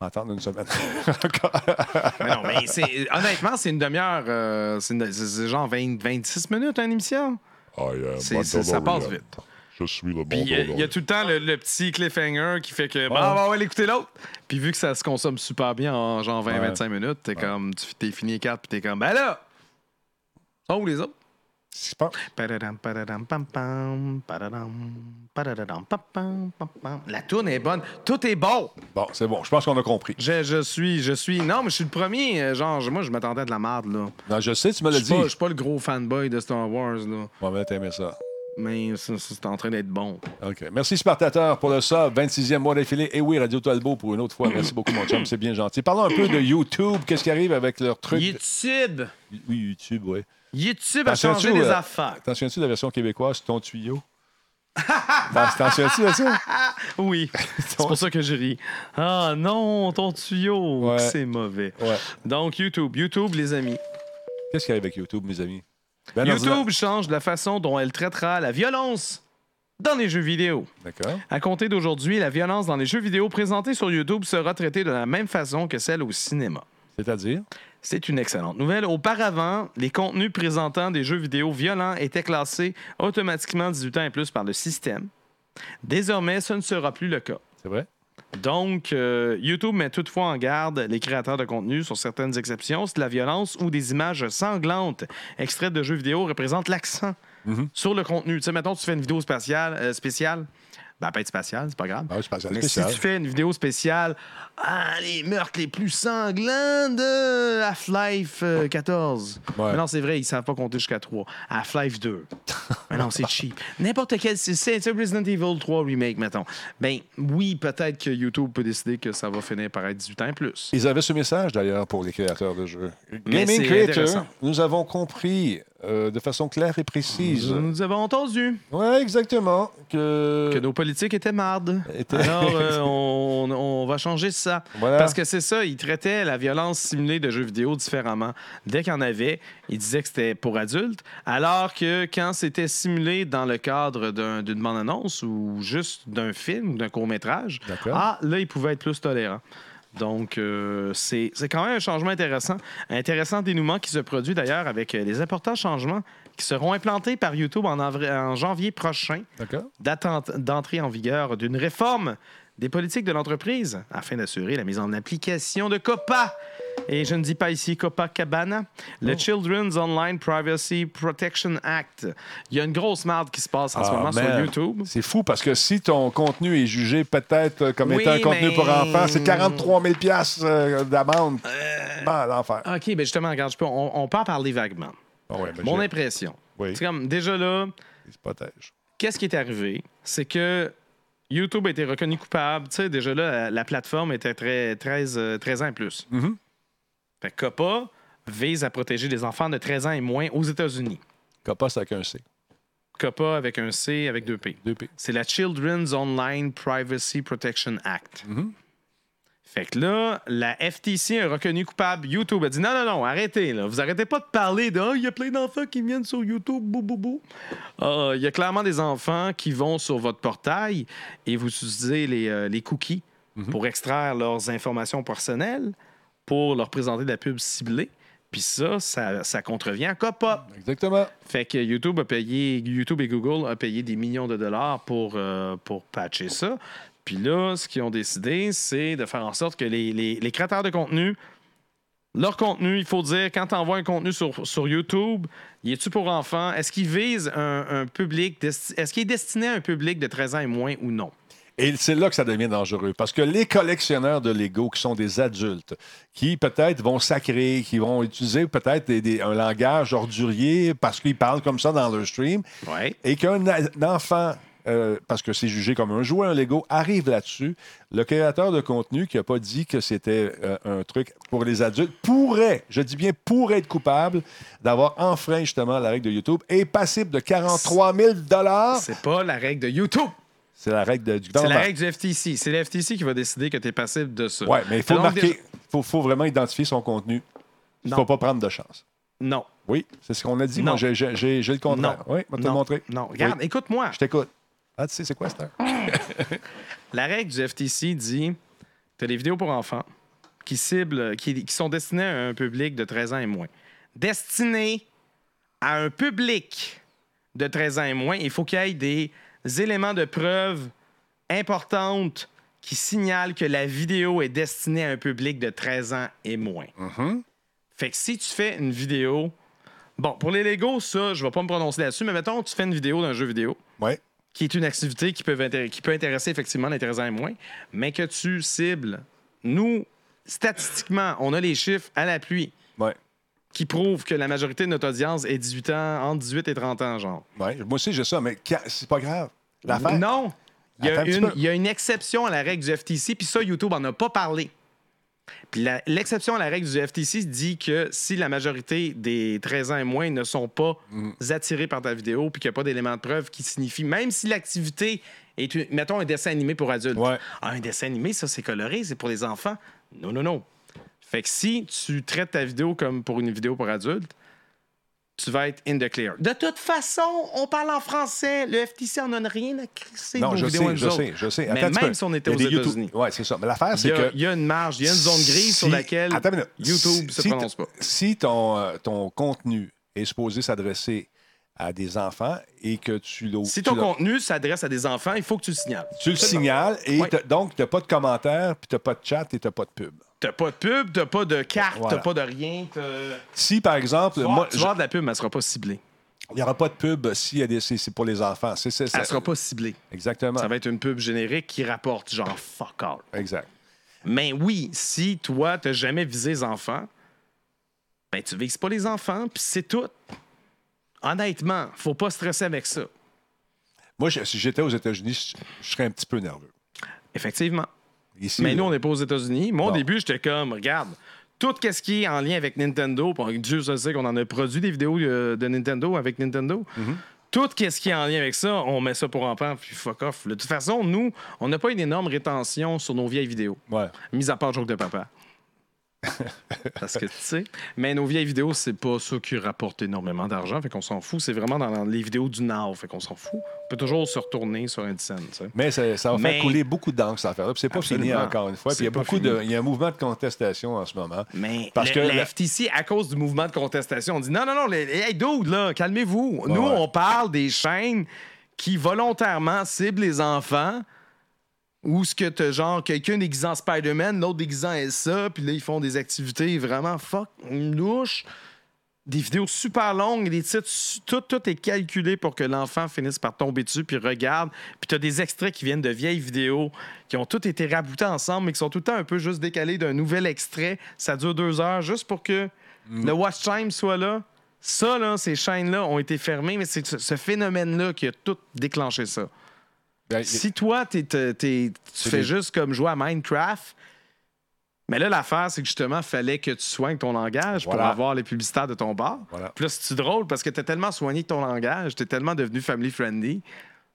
M'attendre une semaine. *laughs* Mais non, mais c'est, honnêtement, c'est une demi-heure. euh, c'est, une- c'est- c'est genre 20, 26 minutes, une émission? I am C'est- c'est- ça passe Mandalorian. vite. Je suis le Puis il y a- Mandalorian. tout le temps le, le petit cliffhanger qui fait que, bon, on va aller écouter l'autre. Puis vu que ça se consomme super bien en genre 20-25 minutes, t'es comme, tu t'es fini les cartes, puis t'es comme, ben là, sont où les autres? La tourne est bonne. Tout est bon. Bon, c'est bon. Je pense qu'on a compris. Je, je suis, je suis. Non, mais je suis le premier. euh, Genre, moi, je m'attendais à de la merde, là. Non, je sais, tu me l'as dit. pas, je suis pas le gros fanboy de Star Wars, là. Moi, mais t'aimais ça. Mais c'est en train d'être bon. OK. Merci, Spartateur, pour le sub. 26e mois d'affilée. Et oui, Radio Talbot pour une autre fois. Merci beaucoup, mon chum. C'est bien gentil. Parlons un peu de YouTube. Qu'est-ce qui arrive avec leur truc? YouTube! Oui, YouTube, oui. YouTube a changé les euh, affaires. T'en souviens-tu de la version québécoise, ton tuyau? T'en t'en souviens-tu de ça? *laughs* Oui. c'est pour ça que je ris. Ah non, ton tuyau. Ouais. C'est mauvais. Ouais. Donc, YouTube. YouTube, les amis. Qu'est-ce qui arrive avec YouTube, mes amis? Ben YouTube change la façon dont elle traitera la violence dans les jeux vidéo. D'accord. À compter d'aujourd'hui, la violence dans les jeux vidéo présentés sur YouTube sera traitée de la même façon que celle au cinéma. C'est-à-dire? C'est une excellente nouvelle. Auparavant, les contenus présentant des jeux vidéo violents étaient classés automatiquement 18 ans et plus par le système. Désormais, ce ne sera plus le cas. C'est vrai? Donc, euh, YouTube met toutefois en garde les créateurs de contenu sur certaines exceptions si la violence ou des images sanglantes extraites de jeux vidéo représentent l'accent Mhm. sur le contenu. Tu sais, mettons, tu fais une vidéo spatiale, euh, spéciale. Ben, pas être spatiale, c'est pas grave. Ah, Mais spécial. si tu fais une vidéo spéciale, ah, les meurtres les plus sanglants de Half-Life euh, 14. Ouais. Mais non, c'est vrai, ils savent pas compter jusqu'à 3. Half-Life 2. Mais non, c'est cheap. N'importe quel. C'est Resident Evil 3 Remake, mettons. Ben oui, peut-être que YouTube peut décider que ça va finir par être 18 ans et plus. Ils avaient ce message d'ailleurs pour les créateurs de jeux. Gaming Creator, nous avons compris euh, de façon claire et précise. Nous avons entendu Oui, exactement. Que... que nos politiques étaient mardes. Étaient- Alors, euh, *laughs* on, on va changer ça. Voilà. Parce que c'est ça, ils traitaient la violence simulée de jeux vidéo différemment. Dès qu'il y en avait, ils disaient que c'était pour adultes, alors que quand c'était simulé dans le cadre d'un- d'une bande-annonce ou juste d'un film ou d'un court-métrage, ah, là, ils pouvaient être plus tolérants. Donc, euh, c'est quand même un changement intéressant. Intéressant dénouement qui se produit d'ailleurs avec euh, les importants changements qui seront implantés par YouTube en, en janvier prochain d'entrée en vigueur d'une réforme des politiques de l'entreprise afin d'assurer la mise en application de COPA. Et je ne dis pas ici Copacabana, le Children's Online Privacy Protection Act. Il y a une grosse marde qui se passe en ce Ah, moment sur. YouTube. C'est fou parce que si ton contenu est jugé peut-être comme Oui, étant un contenu mais- pour enfants, c'est 43 000 piastres, euh, d'amende. Euh. Bon, l'enfer. OK, bien justement, regarde, peux- on, on peut en parler vaguement. Ah ouais, mais Mon impression. Oui, C'est comme, déjà là, il se protège. qu'est-ce qui est arrivé? C'est que YouTube a été reconnu coupable. Tu sais, déjà là, la, la plateforme était très, 13, euh, 13 ans et plus. Mhm. Fait que COPA vise à protéger les enfants de 13 ans et moins aux États-Unis. Copas avec un C. COPA avec un C avec deux P. 2P. C'est la Children's Online Privacy Protection Act. Mhm. Fait que là, la FTC a reconnu coupable. YouTube a dit non, non, non, arrêtez. Là. Vous arrêtez pas de parler de Ah, il y a plein d'enfants qui viennent sur YouTube, bou, bou, bou. Ah, Il y a clairement des enfants qui vont sur votre portail et vous utilisez les, euh, les cookies pour extraire leurs informations personnelles, pour leur présenter de la pub ciblée. Puis ça, ça, ça contrevient à COPA. Exactement. Fait que YouTube a payé, YouTube et Google a payé des millions de dollars pour, euh, pour patcher ça. Puis là, ce qu'ils ont décidé, c'est de faire en sorte que les, les- les créateurs de contenu, leur contenu, il faut dire, quand tu envoies un contenu sur, sur YouTube, y est-tu pour enfants? Est-ce qu'il vise un, un public, est-ce qu'il est destiné à un public de 13 ans et moins ou non? Et c'est là que ça devient dangereux. Parce que les collectionneurs de Lego, qui sont des adultes, qui peut-être vont sacrer, qui vont utiliser peut-être un langage ordurier parce qu'ils parlent comme ça dans leur stream, Ouais. et qu'un enfant, euh, parce que c'est jugé comme un jouet, un Lego, arrive là-dessus, le créateur de contenu qui n'a pas dit que c'était euh, un truc pour les adultes pourrait, je dis bien pourrait être coupable d'avoir enfreint justement la règle de YouTube et passible de 43 000 C'est pas la règle de YouTube. C'est la règle de- du C'est la règle du FTC. C'est le FTC qui va décider que tu es passible de ça. Oui, mais il faut Donc, marquer, faut, faut vraiment identifier son contenu. Il ne faut pas prendre de chance. Non. Oui, c'est ce qu'on a dit. Non. Moi, j'ai- le contraire. Non. Oui, je vais te le montrer. Non. Regarde, Oui, écoute-moi. je t'écoute. Ah, tu sais, c'est quoi? *laughs* La règle du FTC dit tu as des vidéos pour enfants qui ciblent, qui, qui sont destinées à un public de 13 ans et moins. Destinées à un public de 13 ans et moins, il faut qu'il y ait des éléments de preuve importantes qui signalent que la vidéo est destinée à un public de 13 ans et moins. Fait que si tu fais une vidéo. Bon, pour les Legos, ça, je vais pas me prononcer là-dessus, mais mettons, tu fais une vidéo d'un jeu vidéo Oui. Qui est une activité qui peut, qui peut intéresser effectivement les 13 ans et moins, mais que tu cibles. Nous, statistiquement, on a les chiffres à l'appui Ouais. qui prouvent que la majorité de notre audience est 18 ans, entre 18 et 30 ans, genre. Ouais, Moi aussi, j'ai ça, mais c'est pas grave. Non! Il y, a une, il y a une exception à la règle du FTC, puis ça, YouTube en a pas parlé. Puis l'exception à la règle du FTC dit que si la majorité des 13 ans et moins ne sont pas Mm. attirés par ta vidéo, puis qu'il n'y a pas d'éléments de preuve qui signifient, même si l'activité est, une- mettons, un dessin animé pour adultes. Ouais. Ah, un dessin animé, ça, c'est coloré, c'est pour les enfants. Non, non, non. Fait que si tu traites ta vidéo comme pour une vidéo pour adultes, tu vas être in the clear. De toute façon, on parle en français. Le FTC en a rien à crisser Non, nos je sais, je autres. sais, je sais. Mais Attends même si on était aux États-Unis. Ouais, c'est ça. Mais l'affaire, c'est que. il y a une marge, il y a une zone grise sur Si- laquelle Attends une minute. YouTube ne se prononce pas. Si ton, euh, ton contenu est supposé s'adresser à des enfants et que tu l'as. Si ton contenu s'adresse à des enfants, il faut que tu le signales. Tu le signales et donc tu n'as pas de commentaires, puis tu n'as pas de chat et tu n'as pas de pub. T'as pas de pub, t'as pas de carte, Voilà. t'as pas de rien. Si, par exemple, Tu moi, tu de la pub, mais elle sera pas ciblée. il n'y aura pas de pub si c'est pour les enfants. C'est c'est ça. Elle sera pas ciblée. Exactement. Ça va être une pub générique qui rapporte genre fuck all. Exact. Mais oui, si toi, t'as jamais visé les enfants, ben tu vises pas les enfants, puis c'est tout. Honnêtement, faut pas stresser avec ça. Moi, je- si j'étais aux États-Unis, je, je serais un petit peu nerveux. Effectivement. Ici, Mais là, nous, on n'est pas aux États-Unis. Moi, au Non. début, j'étais comme, regarde, tout ce qui est en lien avec Nintendo, Dieu sait qu'on en a produit des vidéos euh, de Nintendo avec Nintendo. Mm-hmm. Tout ce qui est en lien avec ça, on met ça pour enfants, puis fuck off. De toute façon, nous, on n'a pas une énorme rétention sur nos vieilles vidéos. Ouais. Mis à part Joke de Papa. *laughs* Parce que tu sais. Mais nos vieilles vidéos, c'est pas ça qui rapporte énormément d'argent. Fait qu'on s'en fout. C'est vraiment dans les vidéos du Now. Fait qu'on s'en fout. On peut toujours se retourner sur scène, tu sais. Mais ça, ça va Mais- faire couler beaucoup d'encre, cette affaire-là. C'est pas fini encore une fois. Puis il y a beaucoup de. Il y a un mouvement de contestation en ce moment. Mais Parce le- que la FTC, à cause du mouvement de contestation, on dit non, non, non, les, hey, dude, là, calmez-vous. Nous, ouais. on parle des chaînes qui volontairement ciblent les enfants. Ou ce que t'as genre quelqu'un déguisé en Spider-Man, l'autre déguisé en Elsa, puis là, ils font des activités vraiment fuck, louches. Des vidéos super longues, des titres, tout, tout est calculé pour que l'enfant finisse par tomber dessus, puis regarde. Puis t'as des extraits qui viennent de vieilles vidéos qui ont toutes été raboutés ensemble, mais qui sont tout le temps un peu juste décalés d'un nouvel extrait. Ça dure deux heures, juste pour que le watch time soit là. Ça, là, ces chaînes-là ont été fermées, mais c'est ce, ce phénomène-là qui a tout déclenché ça. Ben, Si toi, t'es- t'es- t'es- tu fais juste comme jouer à Minecraft, mais là, l'affaire, c'est que justement, fallait que tu soignes ton langage pour avoir les publicitaires de ton bar. Voilà. Puis là, c'est drôle parce que t'as tellement soigné ton langage, t'es tellement devenu family friendly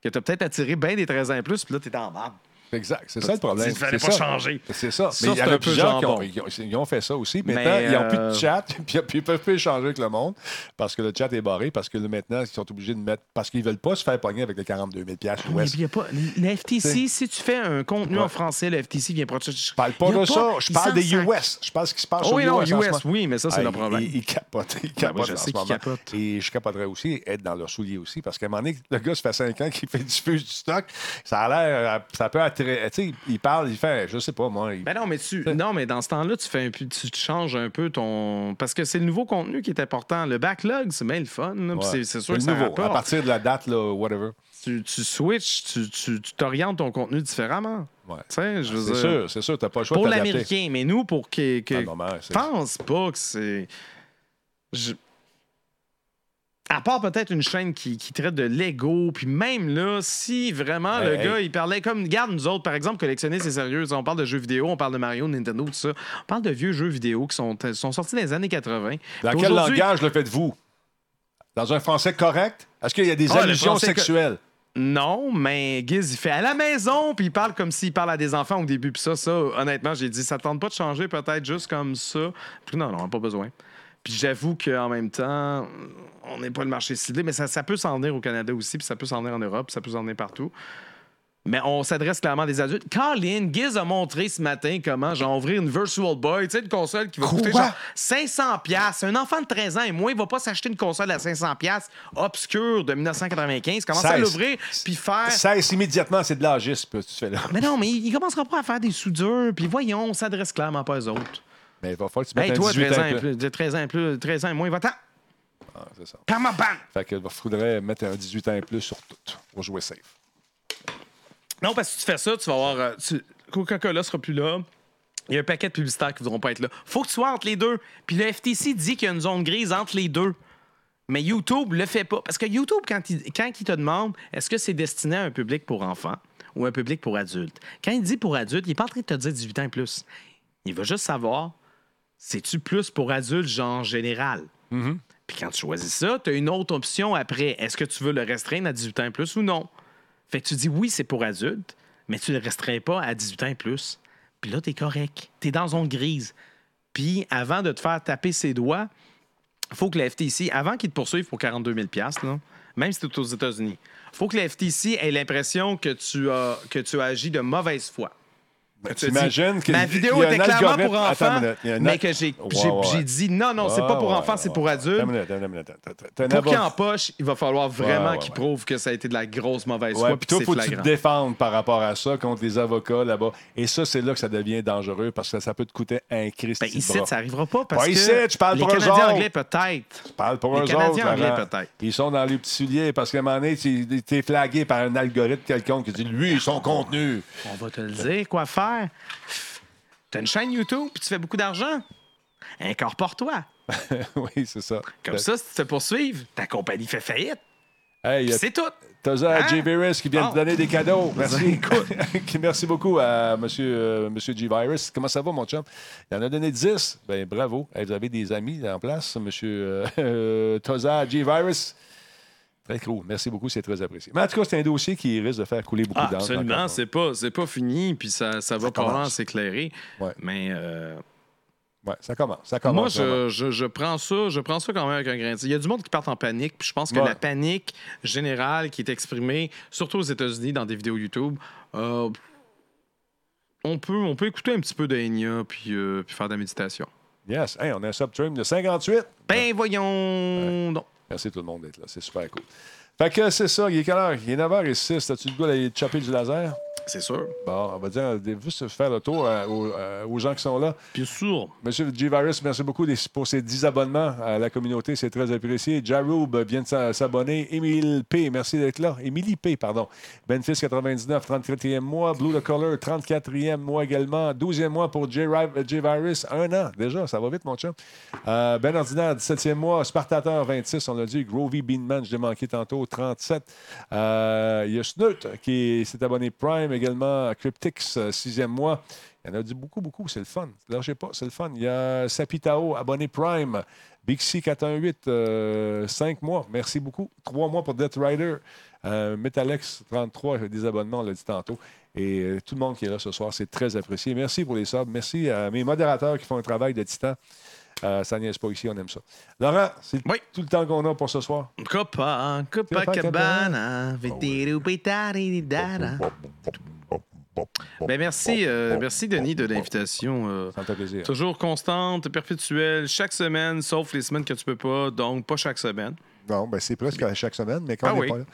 que t'as peut-être attiré bien des 13 ans et plus, puis là, t'es en merde. Exact, c'est ça le problème. Il fallait C'est pas ça. changer. C'est ça. Ça, Mais il y en a plusieurs qui ont, ils ont- ont fait ça aussi. Maintenant, Mais, ils n'ont plus euh, de chat, *laughs* puis ils ne peuvent plus échanger avec le monde parce que le chat est barré, parce que là, maintenant, ils sont obligés de mettre. Parce qu'ils ne veulent pas se faire pogner avec les 42 000 piastres Mais pas, le FTC, si tu fais un contenu Ouais. en français, le FTC vient protéger. Je parle pas de ça, je parle des US. Je parle ce qui se passe Oh oui, non, US. oui, mais ça, c'est Ah, le problème. Ils, capotent. Ils capotent en sais ce moment. Et je capoterais aussi être dans leurs souliers aussi, parce qu'à un moment donné, le gars, ça fait 5 ans qu'il fait du du stock. Ça a l'air. euh, Ça peut attirer. Tu sais, il parle, il fait, je sais pas, moi. il- Ben non, mais tu, non, mais dans ce temps-là, tu fais un peu, tu changes un peu ton, parce que c'est le nouveau contenu qui est important. Le backlog, c'est bien le fun. Ouais. c'est- sûr le que ça nouveau. À rapporte. partir de la date, là, whatever. Tu, tu switches, tu t'orientes ton contenu différemment. Ouais. C'est dire. sûr, c'est sûr, t'as pas le choix Pour l'américain, mais nous, pour que. que Ah, pense pas que c'est. Je- À part peut-être une chaîne qui, qui traite de Lego, puis même là, si vraiment le Hey, gars, il parlait comme. Regarde, nous autres, par exemple, collectionner, c'est sérieux. On parle de jeux vidéo, on parle de Mario, Nintendo, tout ça. On parle de vieux jeux vidéo qui sont, sont sortis dans les années 80. Dans quel langage le faites-vous? Dans un français correct? Est-ce qu'il y a des Ah, allusions sexuelles? Non, mais Giz, il fait à la maison, puis il parle comme s'il parle à des enfants au début. Puis ça, ça, honnêtement, j'ai dit, ça tente pas de changer, peut-être juste comme ça. Puis non, non, on pas besoin. Puis j'avoue qu'en même temps, on n'est pas le marché ciblé, mais ça, ça peut s'en venir au Canada aussi, puis ça peut s'en venir en Europe, puis ça peut s'en venir partout. Mais on s'adresse clairement à des adultes. Colin, Giz a montré ce matin comment genre ouvrir une Virtual Boy, tu sais, une console qui va coûter genre 500 pièces. Un enfant de 13 ans et moins, il va pas s'acheter une console à 500 pièces obscure de 1995. Commence à 16. l'ouvrir puis faire. Cesse immédiatement, c'est de l'agisme que tu fais là. Mais non, mais il il commencera pas à faire des soudures. Puis voyons, on s'adresse clairement pas aux autres. Mais il va falloir que tu mettes Hey, toi, 18 13 ans, et plus. plus, de 13 ans et plus, 13 ans et moins, va-t'en. Ah, c'est ça. Par ma banne. Fait qu'il faudrait mettre un 18 ans et plus sur tout pour jouer safe. Non, parce que si tu fais ça, tu vas avoir. euh, tu- Coca-Cola sera plus là. Il y a un paquet de publicitaires qui ne voudront pas être là. Faut que tu sois entre les deux. Puis le FTC dit qu'il y a une zone grise entre les deux. Mais YouTube le fait pas. Parce que YouTube, quand il, quand il te demande est-ce que c'est destiné à un public pour enfants ou un public pour adultes, quand il dit pour adultes, il n'est pas en train de te dire 18 ans et plus. Il veut juste savoir c'est-tu plus pour adultes, genre général? Puis quand tu choisis ça, tu as une autre option après. Est-ce que tu veux le restreindre à 18 ans et plus ou non? Fait que tu dis oui, c'est pour adultes, mais tu ne le restreins pas à 18 ans et plus. Puis là, tu es correct. Tu es dans zone grise. Puis avant de te faire taper ses doigts, faut que la FTC, avant qu'ils te poursuivent pour 42 000 là, même si tu es aux États-Unis, faut que la FTC ait l'impression que tu as, que tu as agi de mauvaise foi. Tu T'imagines que- Ma vidéo était clairement pour enfants, mais que j'ai dit non, non, c'est pas pour enfants, c'est pour adultes. Pour qu'il empoche, il va falloir vraiment qu'il prouve que ça a été de la grosse mauvaise foi puis toi, faut que tu te défendes par rapport à ça contre les avocats là-bas. Et ça, c'est là que ça devient dangereux parce que ça peut te coûter un Christ. Ben, ici, ça n'arrivera pas parce que ici, tu parles les pour eux Canadiens autres. anglais peut-être. Parle pour Les eux Canadiens autres. anglais, Laurent. peut-être. Ils sont dans les petits souliers parce qu'à un moment donné, tu es flagué par un algorithme quelconque qui dit lui, son contenu. On va te le dire, quoi faire. T'as une chaîne YouTube puis tu fais beaucoup d'argent? Incorpore-toi. *laughs* oui, c'est ça. Comme ça, si tu te fais poursuivre, ta compagnie fait faillite. Hey, Puis C'est tout. Toza Hein? J. Virus qui vient de donner des cadeaux. *laughs* Merci. *laughs* Merci beaucoup à M. Monsieur, euh, Monsieur G. Virus. Comment ça va, mon chum? Il en a donné 10. Ben, bravo. Hey, vous avez des amis en place, M. Euh, euh, Toza G. Très cool. Merci beaucoup. C'est très apprécié. Mais en tout cas, c'est un dossier qui risque de faire couler beaucoup Ah, d'encre. absolument, c'est pas, pas fini, puis ça, ça va probablement s'éclairer. Ouais. Mais euh, Ouais, ça commence. Ça moi, commence. vraiment. je, je, je prends ça, je prends ça quand même avec un grain de sel. Il y a du monde qui part en panique, puis je pense que Ouais. la panique générale qui est exprimée, surtout aux États-Unis, dans des vidéos YouTube, euh, on, peut, on peut écouter un petit peu d'Enya puis, euh, puis faire de la méditation. Yes. Hey, on a un subtrim de 58. Ben voyons donc. Merci tout le monde d'être là. C'est super cool. Fait que c'est ça. Il est quelle heure? Il est 9h06. As-tu le goût d'aller te choper du laser? C'est sûr. Bon, on va dire, juste faire le tour euh, aux, euh, aux gens qui sont là? Bien sûr. Monsieur G. Virus, merci beaucoup pour ces 10 abonnements à la communauté. C'est très apprécié. Jaroub vient de s'a- s'abonner. Émile P, merci d'être là. Émilie P, pardon. Benfis 99, 34e mois. Blue the Color, 34e mois également. 12e mois pour J. Virus. Un an déjà, ça va vite, mon chum. Euh, ben Ordinaire, 17e mois. Spartateur, 26, on l'a dit. Grovy Beanman, je l'ai manqué tantôt, 37. Euh, Il y a Snut qui s'est abonné Prime également. Cryptix, 6e mois. Il y en a dit beaucoup, beaucoup. C'est le fun. Lâchez pas, c'est le fun. Il y a Sapitao, abonné Prime. Bixi 418, 5 mois. Merci beaucoup. 3 mois pour Death Rider. Euh, Metalex 33, des abonnements, on l'a dit tantôt. Et euh, tout le monde qui est là ce soir, c'est très apprécié. Merci pour les subs. Merci à mes modérateurs qui font un travail de titan. Euh, ça niaise pas ici, on aime ça. Laurent, c'est Oui. tout le temps qu'on a pour ce soir. Copa, Copacabana, vidéo-pétari-dada. Ben merci, euh, merci Denis de l'invitation. euh, Ça me fait plaisir. toujours constante, perpétuelle, chaque semaine, sauf les semaines que tu peux pas, donc pas chaque semaine. Non, ben c'est presque à chaque semaine, mais quand Ah on oui. pas là.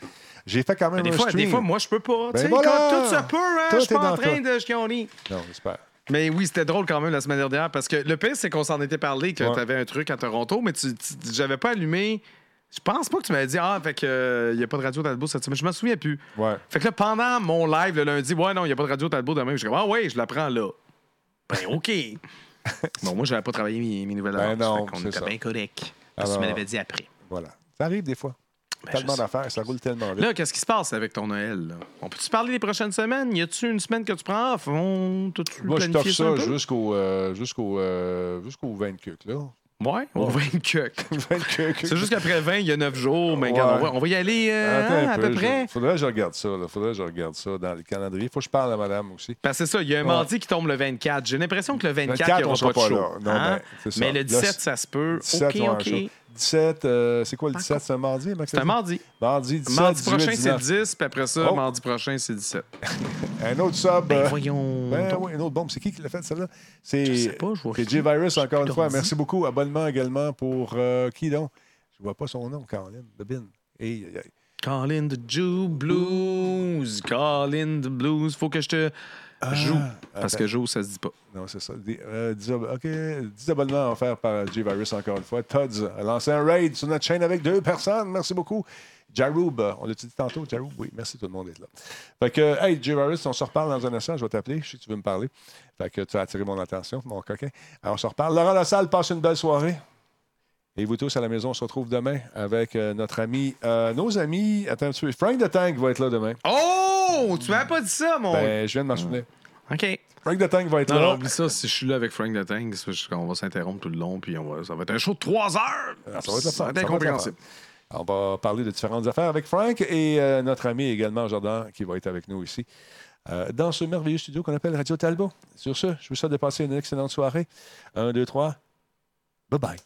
J'ai fait quand même Ben, des, un fois, stream. des fois, moi, je peux pas. Ben tu sais, voilà! comme tout se peut, hein, je suis pas en train de chialer. Non, j'espère. Mais oui, c'était drôle quand même la semaine dernière parce que le pire, c'est qu'on s'en était parlé, que Ouais. tu avais un truc à Toronto, mais tu, tu- j'avais pas allumé. Je pense pas que tu m'avais dit, ah, fait que il n'y a pas de radio Talbot cette semaine. Je m'en souviens plus. Ouais. Fait que là, pendant mon live le lundi, ouais, non, il n'y a pas de radio Talbot demain. Je comme, ah, ouais, je la prends là. Ben, OK. *laughs* bon, moi, j'avais pas travaillé mes, mes nouvelles Ben avances. non, c'est était ça. bien correct. Parce que tu dit après. Voilà. Ça arrive des fois. Ben, tellement d'affaires, ça roule tellement vite. Là, qu'est-ce qui se passe avec ton Noël? là? On peut-tu parler les prochaines semaines? Y a-tu une semaine que tu prends off? On... Moi, je t'offre ça jusqu'au euh, jusqu'au euh, jusqu'au 20 cucs, là. Ouais, cuck. 20 cucs. C'est juste qu'après 20, il y a 9 jours, mais Ouais. regarde, on, va, on va y aller euh, Attends hein, un à peu, peu près. je- faudrait que je regarde ça. Là. Faudrait que je regarde ça dans le calendrier. Faut que je parle à madame aussi. Parce que c'est ça, il y a un Ouais. mardi qui tombe le 24. J'ai l'impression que le 24, 24, il n'y on aura pas de pas show. là. Non, Hein? ben, mais le Là, 17, c'est- ça se peut. 17, OK, OK. Show. 17, euh, c'est quoi le 17? C'est un mardi? C'est un mardi. Mardi, 17, Mardi 18, prochain, c'est 19. 10, puis après ça, Oh. mardi prochain, c'est 17. *laughs* Un autre sub. Ben, euh, voyons. Ben oui, une autre bombe. C'est qui qui l'a fait, celle-là? Je C'est sais pas, je vois c'est qui. J-Virus, encore une fois. Merci beaucoup. Abonnement également pour euh, qui donc? Je vois pas son nom, Caroline. Bebin. Hey, aïe, aïe. Call in the Jew Blues. Call in the Blues. Faut que je te joue. Parce attends. que joue, ça se dit pas. Non, c'est ça. Des- euh, 10, ab- OK. 10 abonnements offerts par J-Virus, encore une fois. Tods a lancé un raid sur notre chaîne avec deux personnes. Merci beaucoup. Jaroub, on l'a dit tantôt, Jaroub? Oui, merci tout le monde d'être là. Fait que, hey, J-Virus, on se reparle dans un instant. Je vais t'appeler. Je sais que tu veux me parler. Fait que tu as attiré mon attention, mon coquin. Alors, on se reparle. Laurent Lassalle, passe une belle soirée. Et vous tous à la maison, on se retrouve demain avec euh, notre ami, euh, nos amis. Attends un petit peu. Frank the Tank va être là demain. Oh! Tu m'avais pas dit ça, mon. Ben, je viens de m'en souvenir. OK. Frank the Tank va être Non, là. non, oublie ça. Si je suis là avec Frank the Tank, qu'on va s'interrompre tout le long, puis on va... ça va être un show de 3 heures. Ah, ça va être. Ça va être incompréhensible. On va parler de différentes affaires avec Frank et euh, notre ami également, Jordan, qui va être avec nous ici. euh, dans ce merveilleux studio qu'on appelle Radio Talbot. Sur ce, je vous souhaite de passer une excellente soirée. Un, deux, trois. Bye bye.